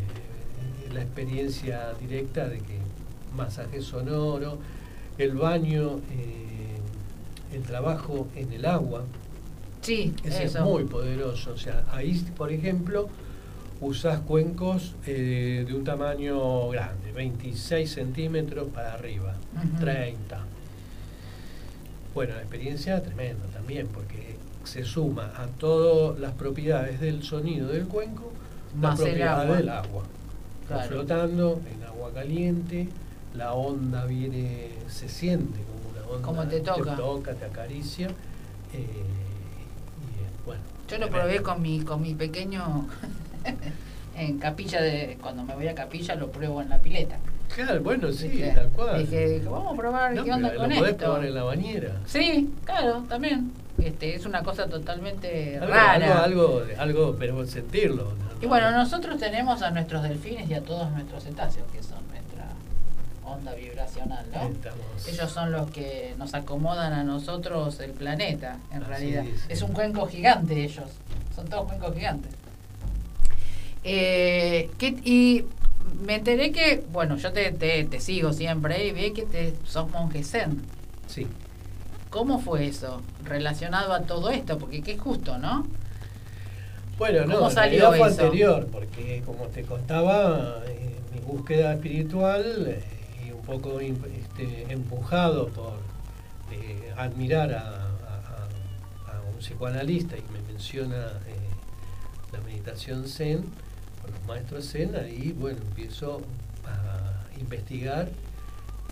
la experiencia directa de que masaje sonoro, el baño, eh, el trabajo en el agua. Sí, ese es muy poderoso. O sea, ahí, por ejemplo, usás cuencos eh, de un tamaño grande, 26 centímetros para arriba, 30. Bueno, la experiencia tremenda también, porque se suma a todas las propiedades del sonido del cuenco, la propiedad del agua. Está flotando en agua caliente, la onda viene, se siente como una onda. Como te toca. Te toca, te acaricia. Eh, y, bueno, Yo lo probé con mi, con mi pequeño en capilla de cuando me voy a capilla lo pruebo en la pileta. Claro, bueno, sí, tal cual. Dije, vamos a probar qué onda con lo podés probar en la bañera. Sí, claro, también. Este, es una cosa totalmente rara. Algo, algo, pero sentirlo. Y bueno, nosotros tenemos a nuestros delfines y a todos nuestros cetáceos, que son nuestra onda vibracional, ¿no? Ellos son los que nos acomodan a nosotros el planeta, en realidad. Es. un cuenco gigante ellos, son todos cuencos gigantes. Eh, y me enteré que, bueno, yo te, te, sigo siempre y vi que te, sos monje zen. Sí. ¿Cómo fue eso relacionado a todo esto? Porque qué justo, ¿no? Bueno, no, salió fue anterior, porque como te contaba, eh, mi búsqueda espiritual eh, y un poco este, empujado por eh, admirar a, un psicoanalista y me menciona la meditación zen, con los maestros zen, ahí bueno, empiezo a investigar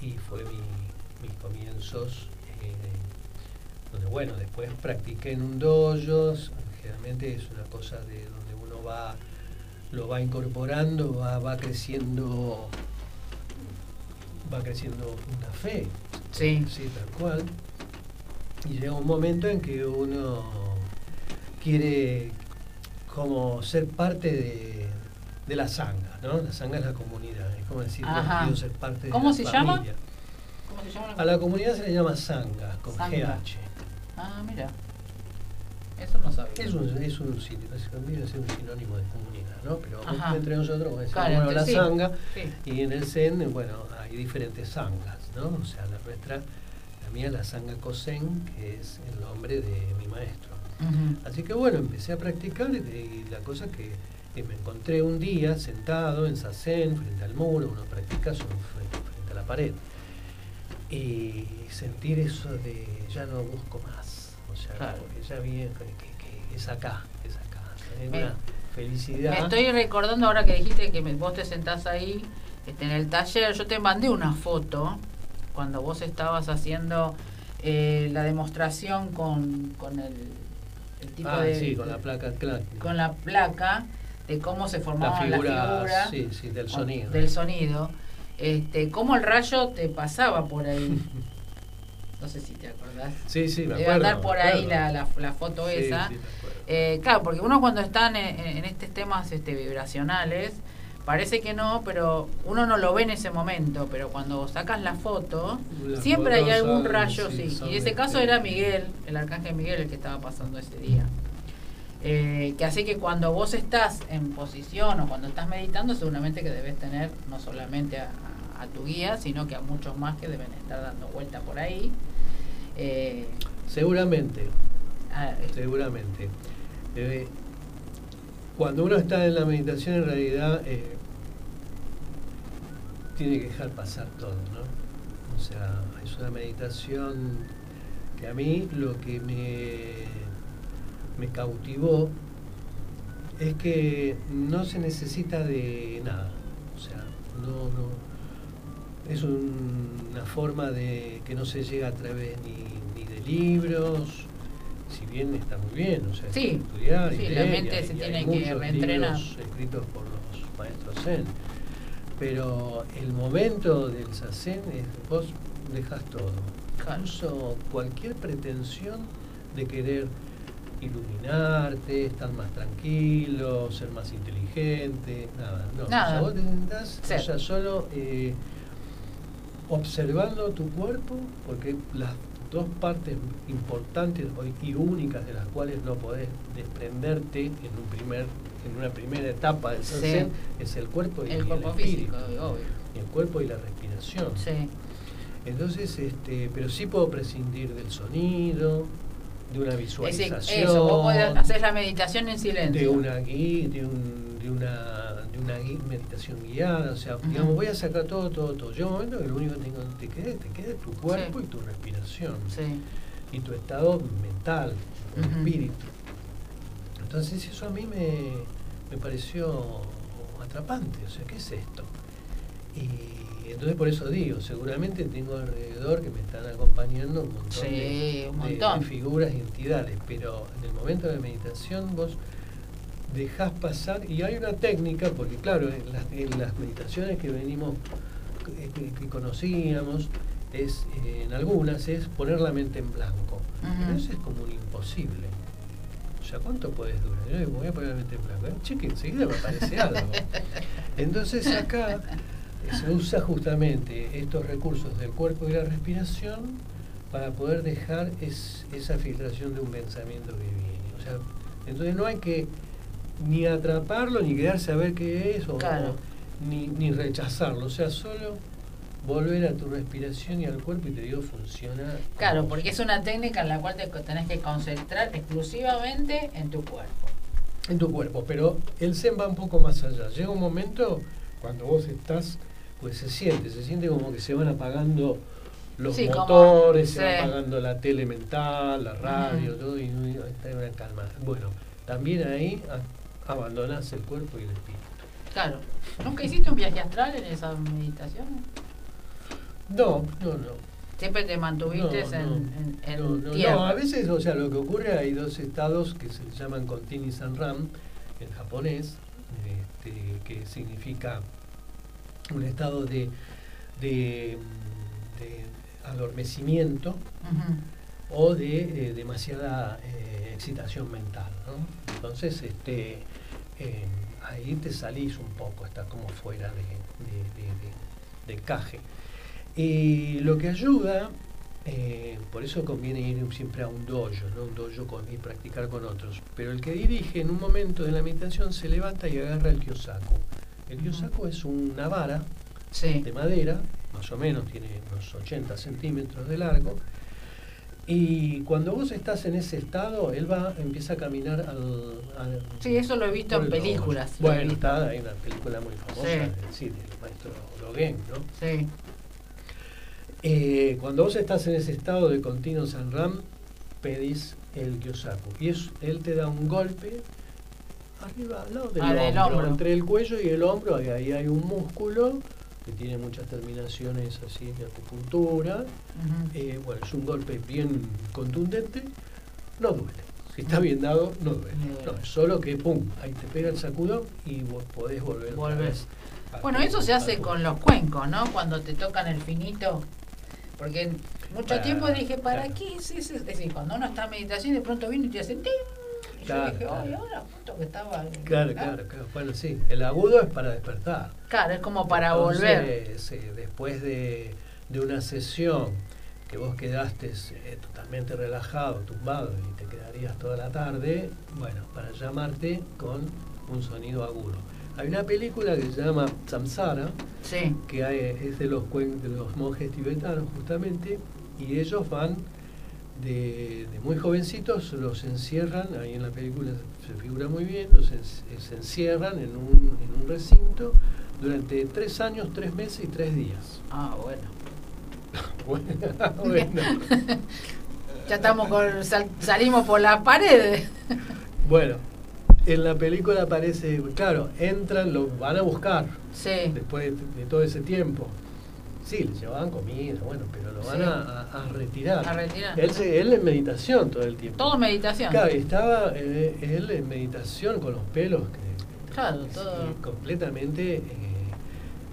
y fue mi, mis comienzos donde bueno, después practiqué en un dojo, es una cosa de donde uno va, lo va incorporando, va, va creciendo, va creciendo una fe, sí. sí, tal cual, y llega un momento en que uno quiere como ser parte de, de la sanga, ¿no? La sanga es la comunidad, es como decir, quiero ser parte de ¿Cómo la se familia. llama? ¿Cómo se llama? A la comunidad se le llama sanga, con GH. Ah, mira. Eso no sabía. Es un, es un, es un sinónimo de comunidad, ¿no? Pero entre nosotros decimos, bueno, la sanga, y en el Zen, bueno, hay diferentes sangas, ¿no? O sea, la nuestra, la mía la sanga Kosen, que es el nombre de mi maestro. Así que bueno, empecé a practicar y, la cosa que, me encontré un día sentado en Sazen, frente al muro, uno practica frente, frente a la pared. Y sentir eso de ya no busco más o sea, porque ya vi que, es acá, es acá. Es una felicidad. Me estoy recordando ahora que dijiste que vos te sentás ahí este, en el taller. Yo te mandé una foto cuando vos estabas haciendo eh, la demostración con, con el, tipo ah, de. Sí, con la placa, Con la placa de cómo se formaba la figura, sí, sí, del sonido. Del sonido. Este, cómo el rayo te pasaba por ahí. No sé si te acordás. Sí, sí, me Debe andar por ahí la, la, foto esa. eh, claro, porque uno cuando está en, en, estos temas este, vibracionales, parece que no, pero uno no lo ve en ese momento, pero cuando sacas la foto, siempre hay algún rayo, sí. Y ese caso era Miguel, el arcángel Miguel, el que estaba pasando ese día. Eh, que hace que cuando vos estás en posición o cuando estás meditando, seguramente que debes tener no solamente a, a tu guía, sino que a muchos más que deben estar dando vuelta por ahí eh, seguramente, ah, eh. seguramente. Eh, cuando uno está en la meditación, en realidad tiene que dejar pasar todo, ¿no? O sea, es una meditación que a mí lo que me, me cautivó es que no se necesita de nada. O sea, no, no es una forma de que no se llega a través ni, de libros, si también está muy bien, o sea, Sí, estudiar y sí, la leer, mente y se y tiene que reentrenar. escritos por los maestros zen. Pero el momento del sazen es vos dejas todo. Claro. Incluso cualquier pretensión de querer iluminarte, estar más tranquilo, ser más inteligente, nada, no. Nada. O sea, vos te sentás, o sea, solo eh, observando tu cuerpo, porque las dos partes importantes hoy- y únicas de las cuales no podés desprenderte en un primer en una primera etapa del Sí. es el cuerpo y El y cuerpo espíritu. físico, obvio. el cuerpo y la respiración. Sí. Entonces, este, pero sí puedo prescindir del sonido, de una visualización, eso, vos podés hacer la meditación en silencio. de una gui- de, un- de una una meditación guiada, o sea, digamos, voy a sacar todo, todo, todo. Llega un momento que lo único que tengo te quede, te quede tu cuerpo Sí. y tu respiración Sí. y tu estado mental, Ujú. espíritu. Entonces eso a mí me, me pareció atrapante, o sea, ¿qué es esto? Y entonces por eso digo, seguramente tengo alrededor que me están acompañando un montón Sí, de, un de- montón. de figuras y entidades, pero en el momento de la meditación vos dejás pasar, y hay una técnica, porque claro, en las, en las meditaciones que venimos, que, que- conocíamos, es eh, en algunas es poner la mente en blanco. Ujú. Pero eso es como un imposible. O sea, ¿cuánto puedes durar? Yo voy a poner la mente en blanco. Eh, Che, que enseguida me aparece algo. Entonces acá eh, se usa justamente estos recursos del cuerpo y la respiración para poder dejar es- esa filtración de un pensamiento que viene. O sea, entonces no hay que ni atraparlo, ni quedarse a ver qué es, o, Claro. ni, ni rechazarlo. O sea, solo volver a tu respiración y al cuerpo y te digo, funciona. Claro, porque es una técnica en la cual te tenés que concentrar exclusivamente en tu cuerpo. en tu cuerpo, pero el Zen va un poco más allá. Llega un momento cuando vos estás, pues se siente, se siente como que se van apagando los Sí, como- motores, se sí. va apagando la tele mental, la radio, todo, y, y está en una calma. Bueno, también ahí a- abandonás el cuerpo y el espíritu. Claro. ¿Nunca hiciste un viaje astral en esa meditación? No, no, no. Siempre te mantuviste No, en, no, en- en no, no, tierra. no, a veces, o sea, lo que ocurre, hay dos estados que se llaman Kontini Sanram en japonés, este, que significa un estado de, de, de adormecimiento. O de eh, demasiada eh, excitación mental. ¿no? Entonces, este, eh, ahí te salís un poco, estás como fuera de, de, de- de- de encaje. Y lo que ayuda, por eso conviene ir siempre a un dojo, ¿no? un dojo con, y practicar con otros. Pero el que dirige en un momento de la meditación se levanta y agarra el kyosaku. El kyosaku es una vara Sí. de madera, más o menos tiene unos 80 centímetros de largo. Y cuando vos estás en ese estado, él va, empieza a caminar al. al- Sí, eso lo he visto en el películas, Bueno, visto. está, hay una película muy famosa Sí. del, sí, del maestro Dogen, ¿no? Sí. Eh, cuando vos estás en ese estado de continuo Sanram, pedís el Kyosaku. Y es, él te da un golpe arriba, al lado del, Ah, del hombro, entre el cuello y el hombro, ahí, ahí hay un músculo que tiene muchas terminaciones así de acupuntura. Eh, bueno, es un golpe bien contundente, no duele. Si está bien dado, no duele. No, es solo que pum, ahí te pega el sacudón y vos podés volver. Volvés. a Bueno, eso se hace con los cuencos, ¿no? Cuando te tocan el finito. Porque mucho Para- tiempo dije, ¿para claro. qué es eso? Es decir, cuando uno está en meditación, de pronto viene y te hace ¡ting! Claro, yo dije, claro. ay, ahora justo que estaba. Claro, claro, claro. Bueno, sí, el agudo es para despertar. Claro, es como para Entonces, volver. eh, después de, de una sesión que vos quedaste eh, totalmente relajado, tumbado y te quedarías toda la tarde, bueno, para llamarte con un sonido agudo. Hay una película que se llama Samsara, Sí. que hay- es de los, de los monjes tibetanos justamente, y ellos van de, de muy jovencitos, los encierran, ahí en la película se figura muy bien, los en- se encierran en un, en un recinto durante tres años, tres meses y tres días. Ah, bueno. Bueno, bueno, Ya estamos con. sal- salimos por las paredes. bueno, en la película aparece, claro, entran, lo van a buscar Sí. después de, de todo ese tiempo. Sí, le llevaban comida, bueno, pero lo van a, a- a retirar. A retirar. Él, se- él en meditación todo el tiempo. Todo meditación. Claro, estaba eh, él en meditación con los pelos que, Claro, todo. completamente eh,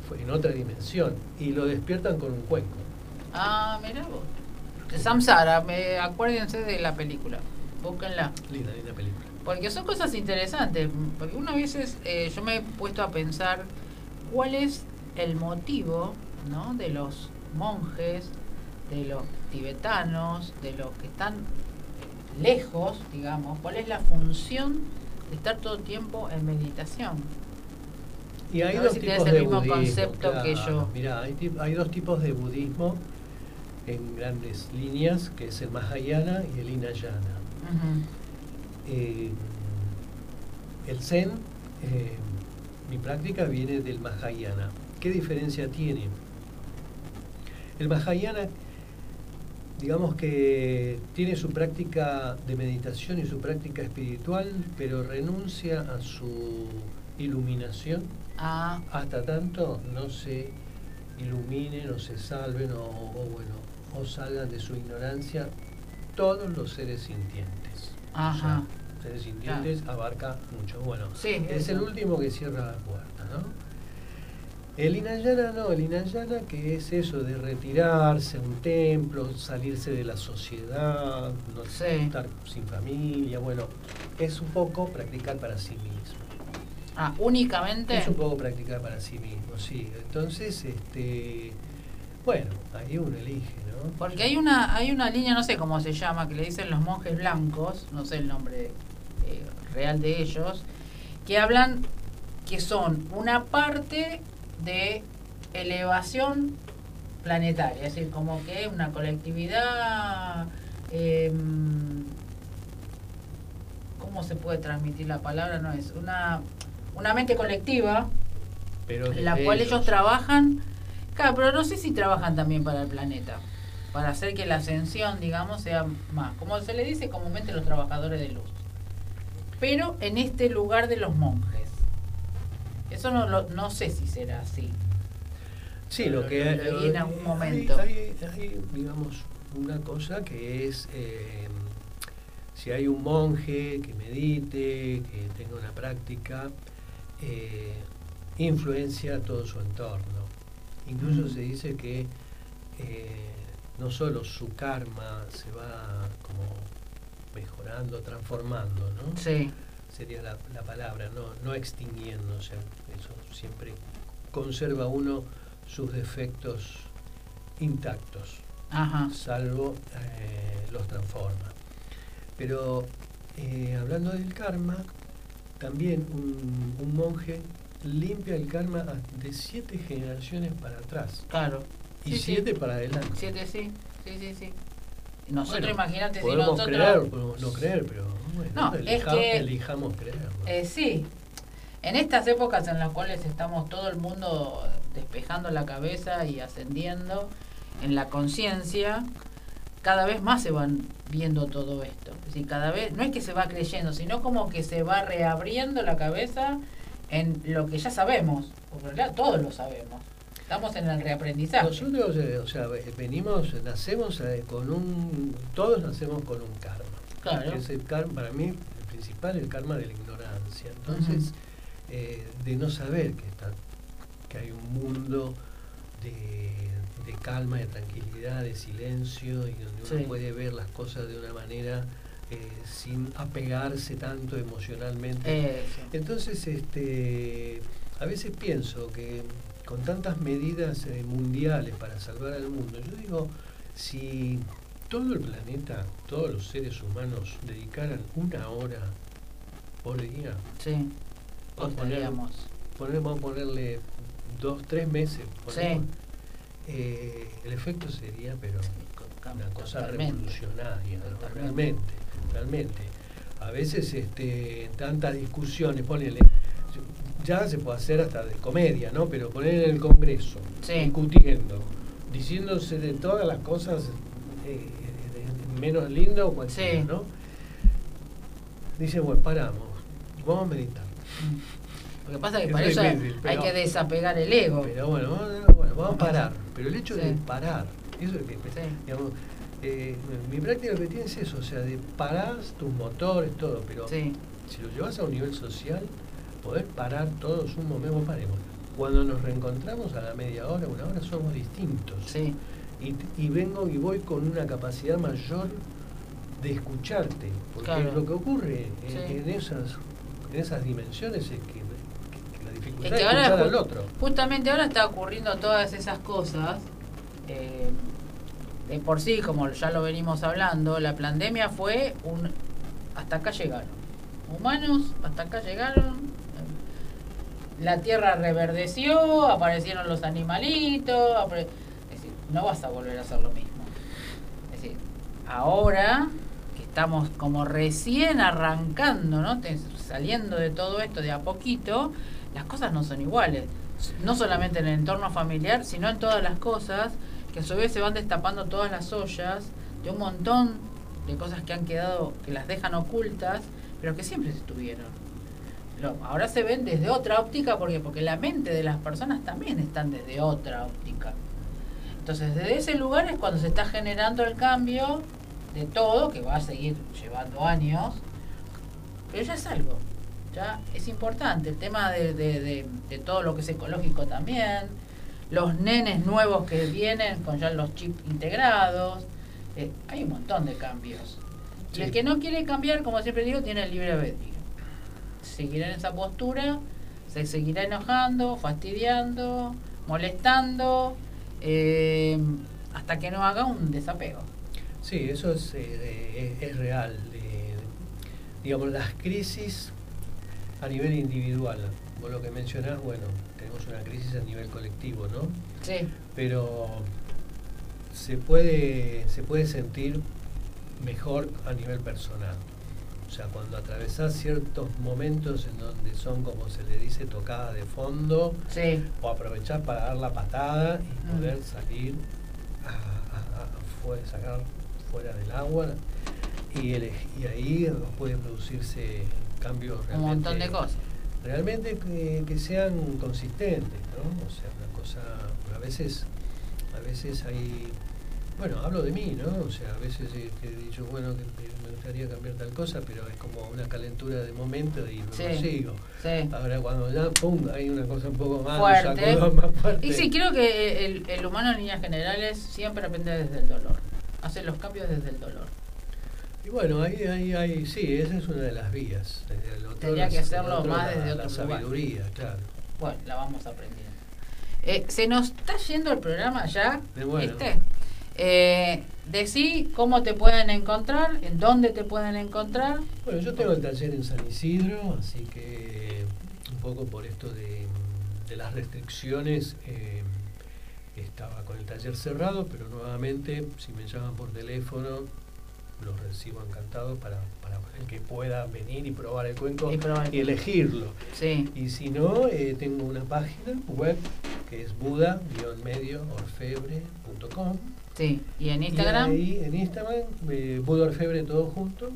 fue en otra dimensión. Y lo despiertan con un cuenco. Ah, mira vos. Samsara, me, acuérdense de la película. Búsquenla. Linda, linda película. Porque son cosas interesantes. Porque una veces eh, yo me he puesto a pensar cuál es el motivo ¿no? de los monjes, de los tibetanos, de los que están lejos, digamos. ¿Cuál es la función de estar todo el tiempo en meditación? Y hay ver dos si tipos tenés el de mismo budismo. concepto que yo. Mira, hay, hay dos tipos de budismo en grandes líneas, que es el Mahayana y el Hinayana. Eh, el Zen, eh, mi práctica viene del Mahayana. ¿Qué diferencia tiene? El Mahayana, digamos que tiene su práctica de meditación y su práctica espiritual, pero renuncia a su iluminación Ah, hasta tanto no se iluminen o se salven o, o, bueno o salgan de su ignorancia todos los seres sintientes. Ajá. O sea, seres sintientes abarca mucho. Bueno, Sí, es eso. el último que cierra la puerta, ¿no? El Hinayana no, el Hinayana que es eso de retirarse a un templo, salirse de la sociedad, no Sí. estar sin familia, bueno, es un poco practicar para sí mismo. ah, únicamente. Es un poco practicar para sí mismo, sí. Entonces, este, bueno, ahí uno elige, ¿no? Porque hay una, hay una línea, no sé cómo se llama, que le dicen los monjes blancos, no sé el nombre eh, real de ellos, que hablan que son una parte de elevación planetaria, es decir, como que una colectividad, eh, ¿cómo se puede transmitir la palabra? No es una, una mente colectiva Pero en la cual ellos trabajan, claro, pero no sé si trabajan también para el planeta, para hacer que la ascensión, digamos, sea más, como se le dice comúnmente los trabajadores de luz. Pero en este lugar de los monjes. Eso no, lo- no sé si será así. Sí, lo que Lo en algún hay- momento. Hay, hay, digamos, una cosa que es eh, si hay un monje que medite, que tenga una práctica, eh, influencia todo su entorno. Incluso Mm. se dice que eh, no solo su karma se va como mejorando, transformando, ¿no? Sí, sería la, la palabra, no, no extinguiéndose. Eso siempre conserva uno sus defectos intactos, ajá. salvo eh, los transforma. Pero eh, hablando del karma, también un, un monje limpia el karma de siete generaciones para atrás Claro. y Sí, sí. siete para adelante. Siete, sí, sí, sí, sí. Nosotros, Bueno, imagínate si nosotros... creer, podemos no creer, pero bueno, No, es que- elijamos creer. ¿no? Eh, sí, en estas épocas en las cuales estamos todo el mundo despejando la cabeza y ascendiendo en la conciencia, cada vez más se van viendo todo esto. Es decir, cada vez, no es que se va creyendo, sino como que se va reabriendo la cabeza en lo que ya sabemos, porque en realidad todos lo sabemos. Estamos en el reaprendizaje. Nosotros, o sea, ve- venimos, nacemos eh, con un, todos nacemos con un karma. Claro. Es el karma, para mí, el principal, el karma de la ignorancia. Entonces, eh, de no saber que está, que hay un mundo de, de calma, de tranquilidad, de silencio, y donde uno puede ver las cosas de una manera eh, sin apegarse tanto emocionalmente. Eso. Entonces, este, a veces pienso que con tantas medidas eh, mundiales para salvar al mundo, yo digo, si todo el planeta, todos los seres humanos dedicaran una hora por día, Sí. Vamos poner- vamos a ponerle dos, tres meses, ponemos, Sí. eh, el efecto sería, pero una cosa Totalmente. revolucionaria, realmente, realmente. A veces este, tantas discusiones, ponele, ya se puede hacer hasta de comedia, ¿no? Pero poner en el Congreso, discutiendo, diciéndose de todas las cosas eh, menos lindo o cualquiera, Sí. ¿no? Dice, bueno, paramos, vamos a meditar. Lo que pasa es que para eso hay que desapegar el ego. Pero bueno, bueno vamos a parar. Pero el hecho de parar, eso es que, digamos, eh, mi práctica lo que tiene es eso, o sea, de parar tus motores, todo, pero si lo llevas a un nivel social, poder parar todos un momento, paremos. Cuando nos reencontramos a la media hora, una hora, somos distintos. Sí. Y, y vengo y voy con una capacidad mayor de escucharte, porque lo que ocurre en, esas, en esas dimensiones es que, la dificultad es, escuchar al otro. Justamente ahora está ocurriendo todas esas cosas. Eh, de por sí, como ya lo venimos hablando, la pandemia fue un... Hasta acá llegaron. Humanos, hasta acá llegaron. La tierra reverdeció, aparecieron los animalitos. Decir, no vas a volver a hacer lo mismo. Es decir, ahora que estamos como recién arrancando, ¿no? saliendo de todo esto de a poquito, las cosas no son iguales. No solamente en el entorno familiar, sino en todas las cosas que a su vez se van destapando todas las ollas de un montón de cosas que han quedado, que las dejan ocultas, pero que siempre estuvieron. ahora se ven desde otra óptica, porque Porque la mente de las personas también están desde otra óptica. Entonces, desde ese lugar es cuando se está generando el cambio de todo, que va a seguir llevando años, pero ya es algo, ya es importante. El tema de, de, de todo lo que es ecológico también, los nenes nuevos que vienen con ya los chips integrados. Eh, hay un montón de cambios. Y el que no quiere cambiar, como siempre digo, tiene el libre albedrío. Seguirá en esa postura, se seguirá enojando, fastidiando, molestando, eh, hasta que no haga un desapego. Sí, eso es, eh, es, real. digamos, las crisis a nivel individual, vos lo que mencionás, bueno, tenemos una crisis a nivel colectivo, ¿no? Sí. Pero se puede, se puede sentir mejor a nivel personal. O sea, cuando atravesás ciertos momentos en donde son, como se le dice, tocadas de fondo, o aprovechar para dar la patada y mm. poder salir a, sacar fuera del agua, y, y ahí puede producirse cambios realmente... Un montón de cosas realmente que, sean consistentes, ¿no? O sea, una cosa, a veces, a veces hay, bueno, hablo de mí, ¿no? O sea, a veces he, dicho, bueno, que me gustaría cambiar tal cosa, pero es como una calentura de momento y no lo sigo. Ahora cuando ya, pum, hay una cosa un poco más fuerte. más fuerte. Y sí, creo que el, el humano en líneas generales siempre aprende desde el dolor, hace los cambios desde el dolor. Y bueno, ahí, ahí, ahí, sí, esa es una de las vías. Tendría que hacerlo más desde otro la sabiduría, claro. Bueno, la vamos aprendiendo. Eh, se nos está yendo el programa ya, ¿viste? Eh, decí cómo te pueden encontrar, en dónde te pueden encontrar. Bueno, yo tengo el taller en San Isidro, así que un poco por esto de, las restricciones eh, estaba con el taller cerrado, pero nuevamente si me llaman por teléfono los recibo encantado para, para el que pueda venir y probar el cuenco y, elegirlo. Y si no, eh, tengo una página web que es buda-medio-orfebre.com. Sí, y en Instagram. Y ahí en Instagram, eh, todo junto,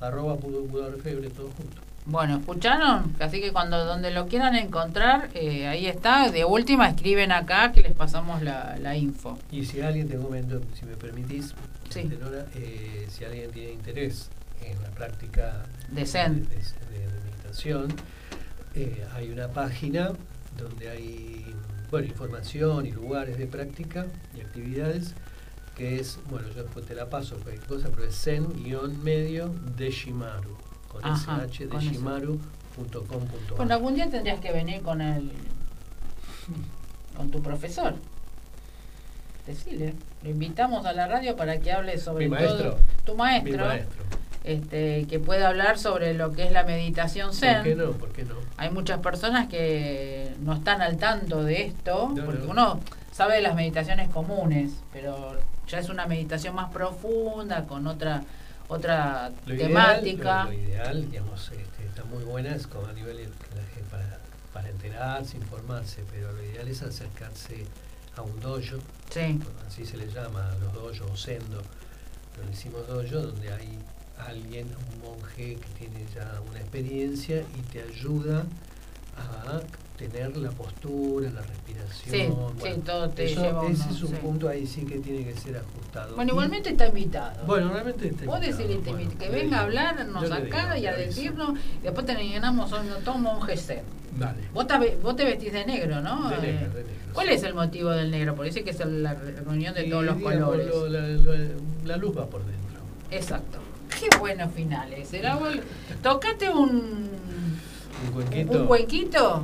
arroba Buda Orfebre todo junto. Bueno, ¿escucharon? Así que cuando donde lo quieran encontrar, eh, ahí está. De última, escriben acá que les pasamos la, la info. Y si alguien, te comento, si me permitís, eh, si alguien tiene interés en la práctica de, Zen. de, meditación, eh, hay una página donde hay bueno, información y lugares de práctica y actividades que es, bueno, yo después te la paso, cualquier cosa, pero es zen-medio de Shimaru, con sh de shimaru.com.ar. Bueno, algún día tendrías que venir con el con tu profesor. Decirle, lo invitamos a la radio para que hable sobre todo tu maestro, Este, que pueda hablar sobre lo que es la meditación zen. ¿Por qué no? ¿Por qué no? Hay muchas personas que no están al tanto de esto, porque uno sabe de las meditaciones comunes, pero ya es una meditación más profunda, con otra otra temática. lo, ideal, digamos, este, está muy buena, es como a nivel para, para enterarse, informarse, pero lo ideal es acercarse a un dojo, así se le llama, los dojos o sendo, pero le hicimos dojo donde hay alguien, un monje que tiene ya una experiencia y te ayuda a tener la postura, la respiración. Sí, bueno, sí, todo te eso- lleva Ese uno, es un sí. punto ahí sí que tiene que ser ajustado. Bueno, igualmente está invitado. Bueno, realmente está Vos invitado, decirle te bueno, que venga a hablarnos acá digo, y a decirnos, y después terminamos hoy no tomo un GC. Dale. Vos te, vos te vestís de negro, ¿no? De negro, Eh, de negro, ¿Cuál es el motivo del negro? Porque dice que es la reunión de todos los colores. lo- la, luz va por dentro. Exacto. Qué buenos finales. ¿Será vos? Tocate un, Un cuenquito. un cuenquito.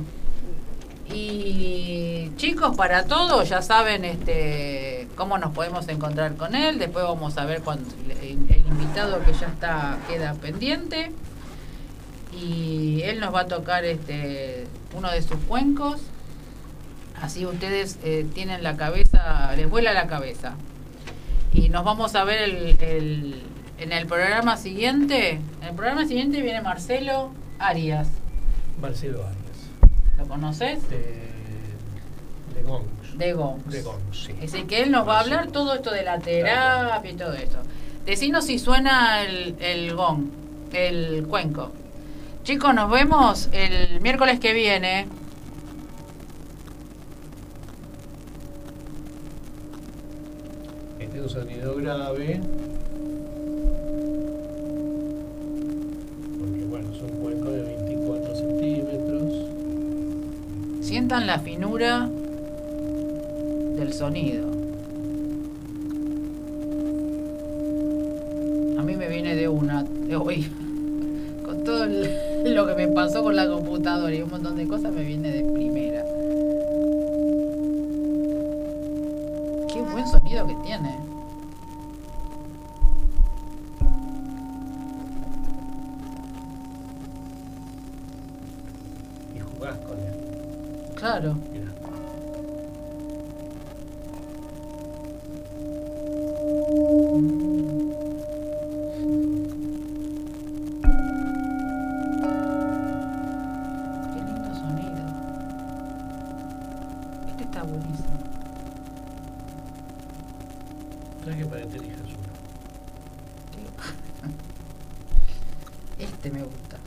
Y chicos, para todos ya saben este cómo nos podemos encontrar con él. Después vamos a ver cuando el, invitado que ya está queda pendiente. Y él nos va a tocar este uno de sus cuencos. Así ustedes eh, tienen la cabeza, les vuela la cabeza. Y nos vamos a ver el- en el programa siguiente. En el programa siguiente viene Marcelo Arias. Marcelo Arias. ¿Lo conoces? De, de Gongs. De Gongs. De Gongs, sí. Es decir, que él nos va a hablar todo esto de la terapia y todo esto. Decinos si suena el, el gong, el cuenco. Chicos, nos vemos el miércoles que viene. Este es un sonido grave. Sientan la finura del sonido. A mí me viene de una. de hoy. Con todo lo que me pasó con la computadora y un montón de cosas, me viene de primera. Qué buen sonido que tiene. Claro. Qué lindo sonido. Este está buenísimo. Traje para que te elijas uno. Este me gusta.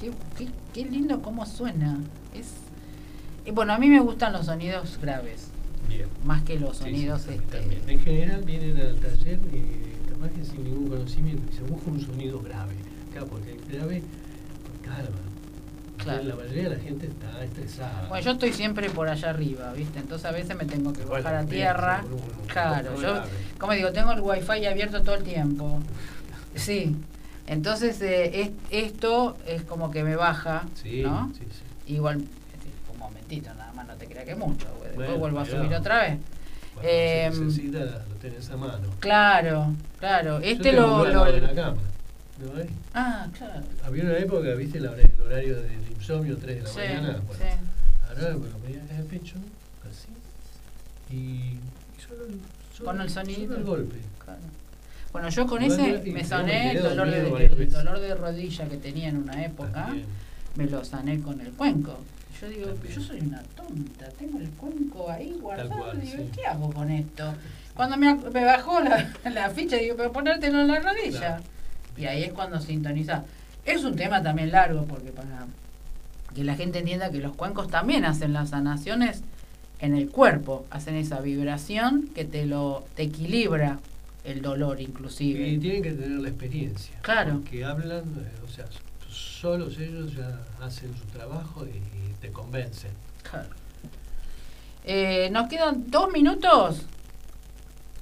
Qué, qué- qué lindo cómo suena. Es y bueno, a mí me gustan los sonidos graves, Bien. más que los Sí, sí, sonidos mí este. también. En general vienen al taller y capaz que sin ningún conocimiento y se busca un sonido grave. Claro, porque el grave calma. Claro. La mayoría de la gente está estresada. Bueno, yo estoy siempre por allá arriba, ¿viste? Entonces a veces me tengo que Bueno, bajar a bien, tierra. sí, un- Claro, yo, grave. como digo, tengo el wifi abierto todo el tiempo. Sí. Entonces eh, es- esto es como que me baja, Sí, ¿no? sí, sí. Igual, momentito, nada más, no te creas que mucho, güey. después Bueno, vuelvo a subir otra vez. Cuando Em, se necesita, lo tenés a mano. Claro, claro. Yo Este tengo lo... lo- de la cama. ¿No hay? Ah, claro. Había una época, viste, el hor- el horario del insomnio, 3 de la Sí, mañana. Bueno, sí. Ahora me ponía en el pecho, así. Y, y solo, solo, Con el sonido. solo el golpe. Claro. Bueno, yo con ese yo- me yo sané me el dolor, de, el dolor de rodilla que tenía en una época. También. Me lo sané con el cuenco. Yo digo, También. yo soy una tonta, tengo el cuenco ahí guardado. cual, digo, sí. ¿qué hago con esto? Cuando me, me bajó la, la ficha, digo, pero ponértelo en la rodilla. Claro. Y ahí es cuando sintoniza. Es un tema también largo, porque para que la gente entienda que los cuencos también hacen las sanaciones en el cuerpo, hacen esa vibración que te lo te equilibra el dolor inclusive. Y tienen que tener la experiencia. Claro. Que hablan, eh, o sea, solos ellos ya hacen su trabajo y, te convencen. Claro. Eh, nos quedan dos minutos.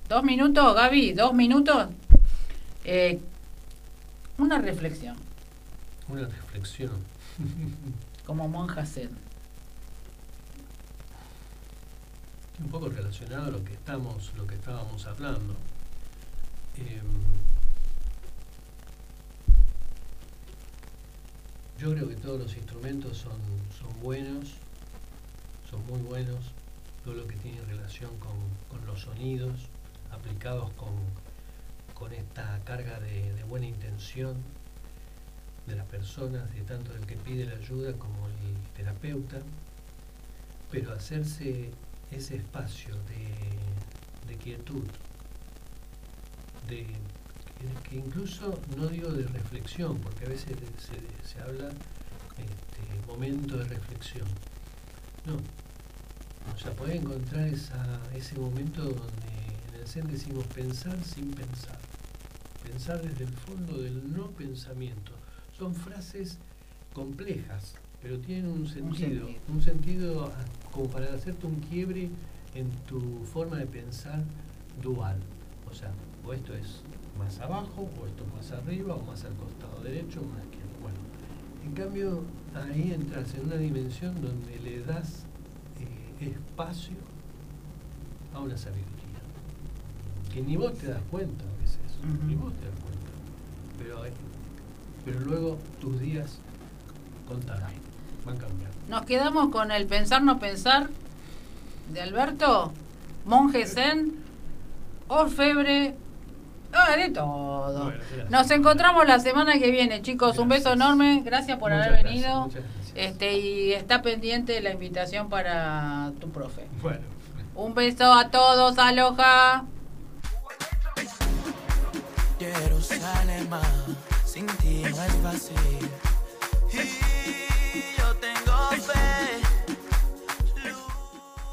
Dos minutos, Gaby, dos minutos. Eh, una reflexión, Una reflexión. como monja zen. un poco relacionado a lo que estamos, lo que estábamos hablando. Em, yo creo que todos los instrumentos son, son buenos, son muy buenos, todo lo que tiene relación con, con los sonidos, aplicados con, con esta carga de, buena intención de las personas, de tanto del que pide la ayuda como el terapeuta, pero hacerse ese espacio de, de quietud, de, que, que incluso no digo de reflexión, porque a veces se, se habla este, momento de reflexión. No. O sea, podés encontrar esa, ese momento donde en el Zen decimos pensar sin pensar. Pensar desde el fondo del no pensamiento. Son frases complejas, pero tienen un sentido, un sentido, como para hacerte un quiebre en tu forma de pensar dual. O sea, o esto es más abajo, o esto más arriba, o más al costado derecho, o más izquierdo. Bueno, en cambio, ahí entras en una dimensión donde le das eh, espacio a una sabiduría. Que ni vos te das cuenta a veces, ni vos te das cuenta. Pero, pero luego tus días contarán, van cambiando. Nos quedamos con el pensar no pensar de Alberto, monje zen, orfebre, Ah, de todo. Nos encontramos la semana que viene, chicos. Un beso enorme. Gracias por haber venido. Este y está pendiente la invitación para tu profe. Bueno. Un beso a todos. Aloha. Jerusalén, sin ti no es fácil.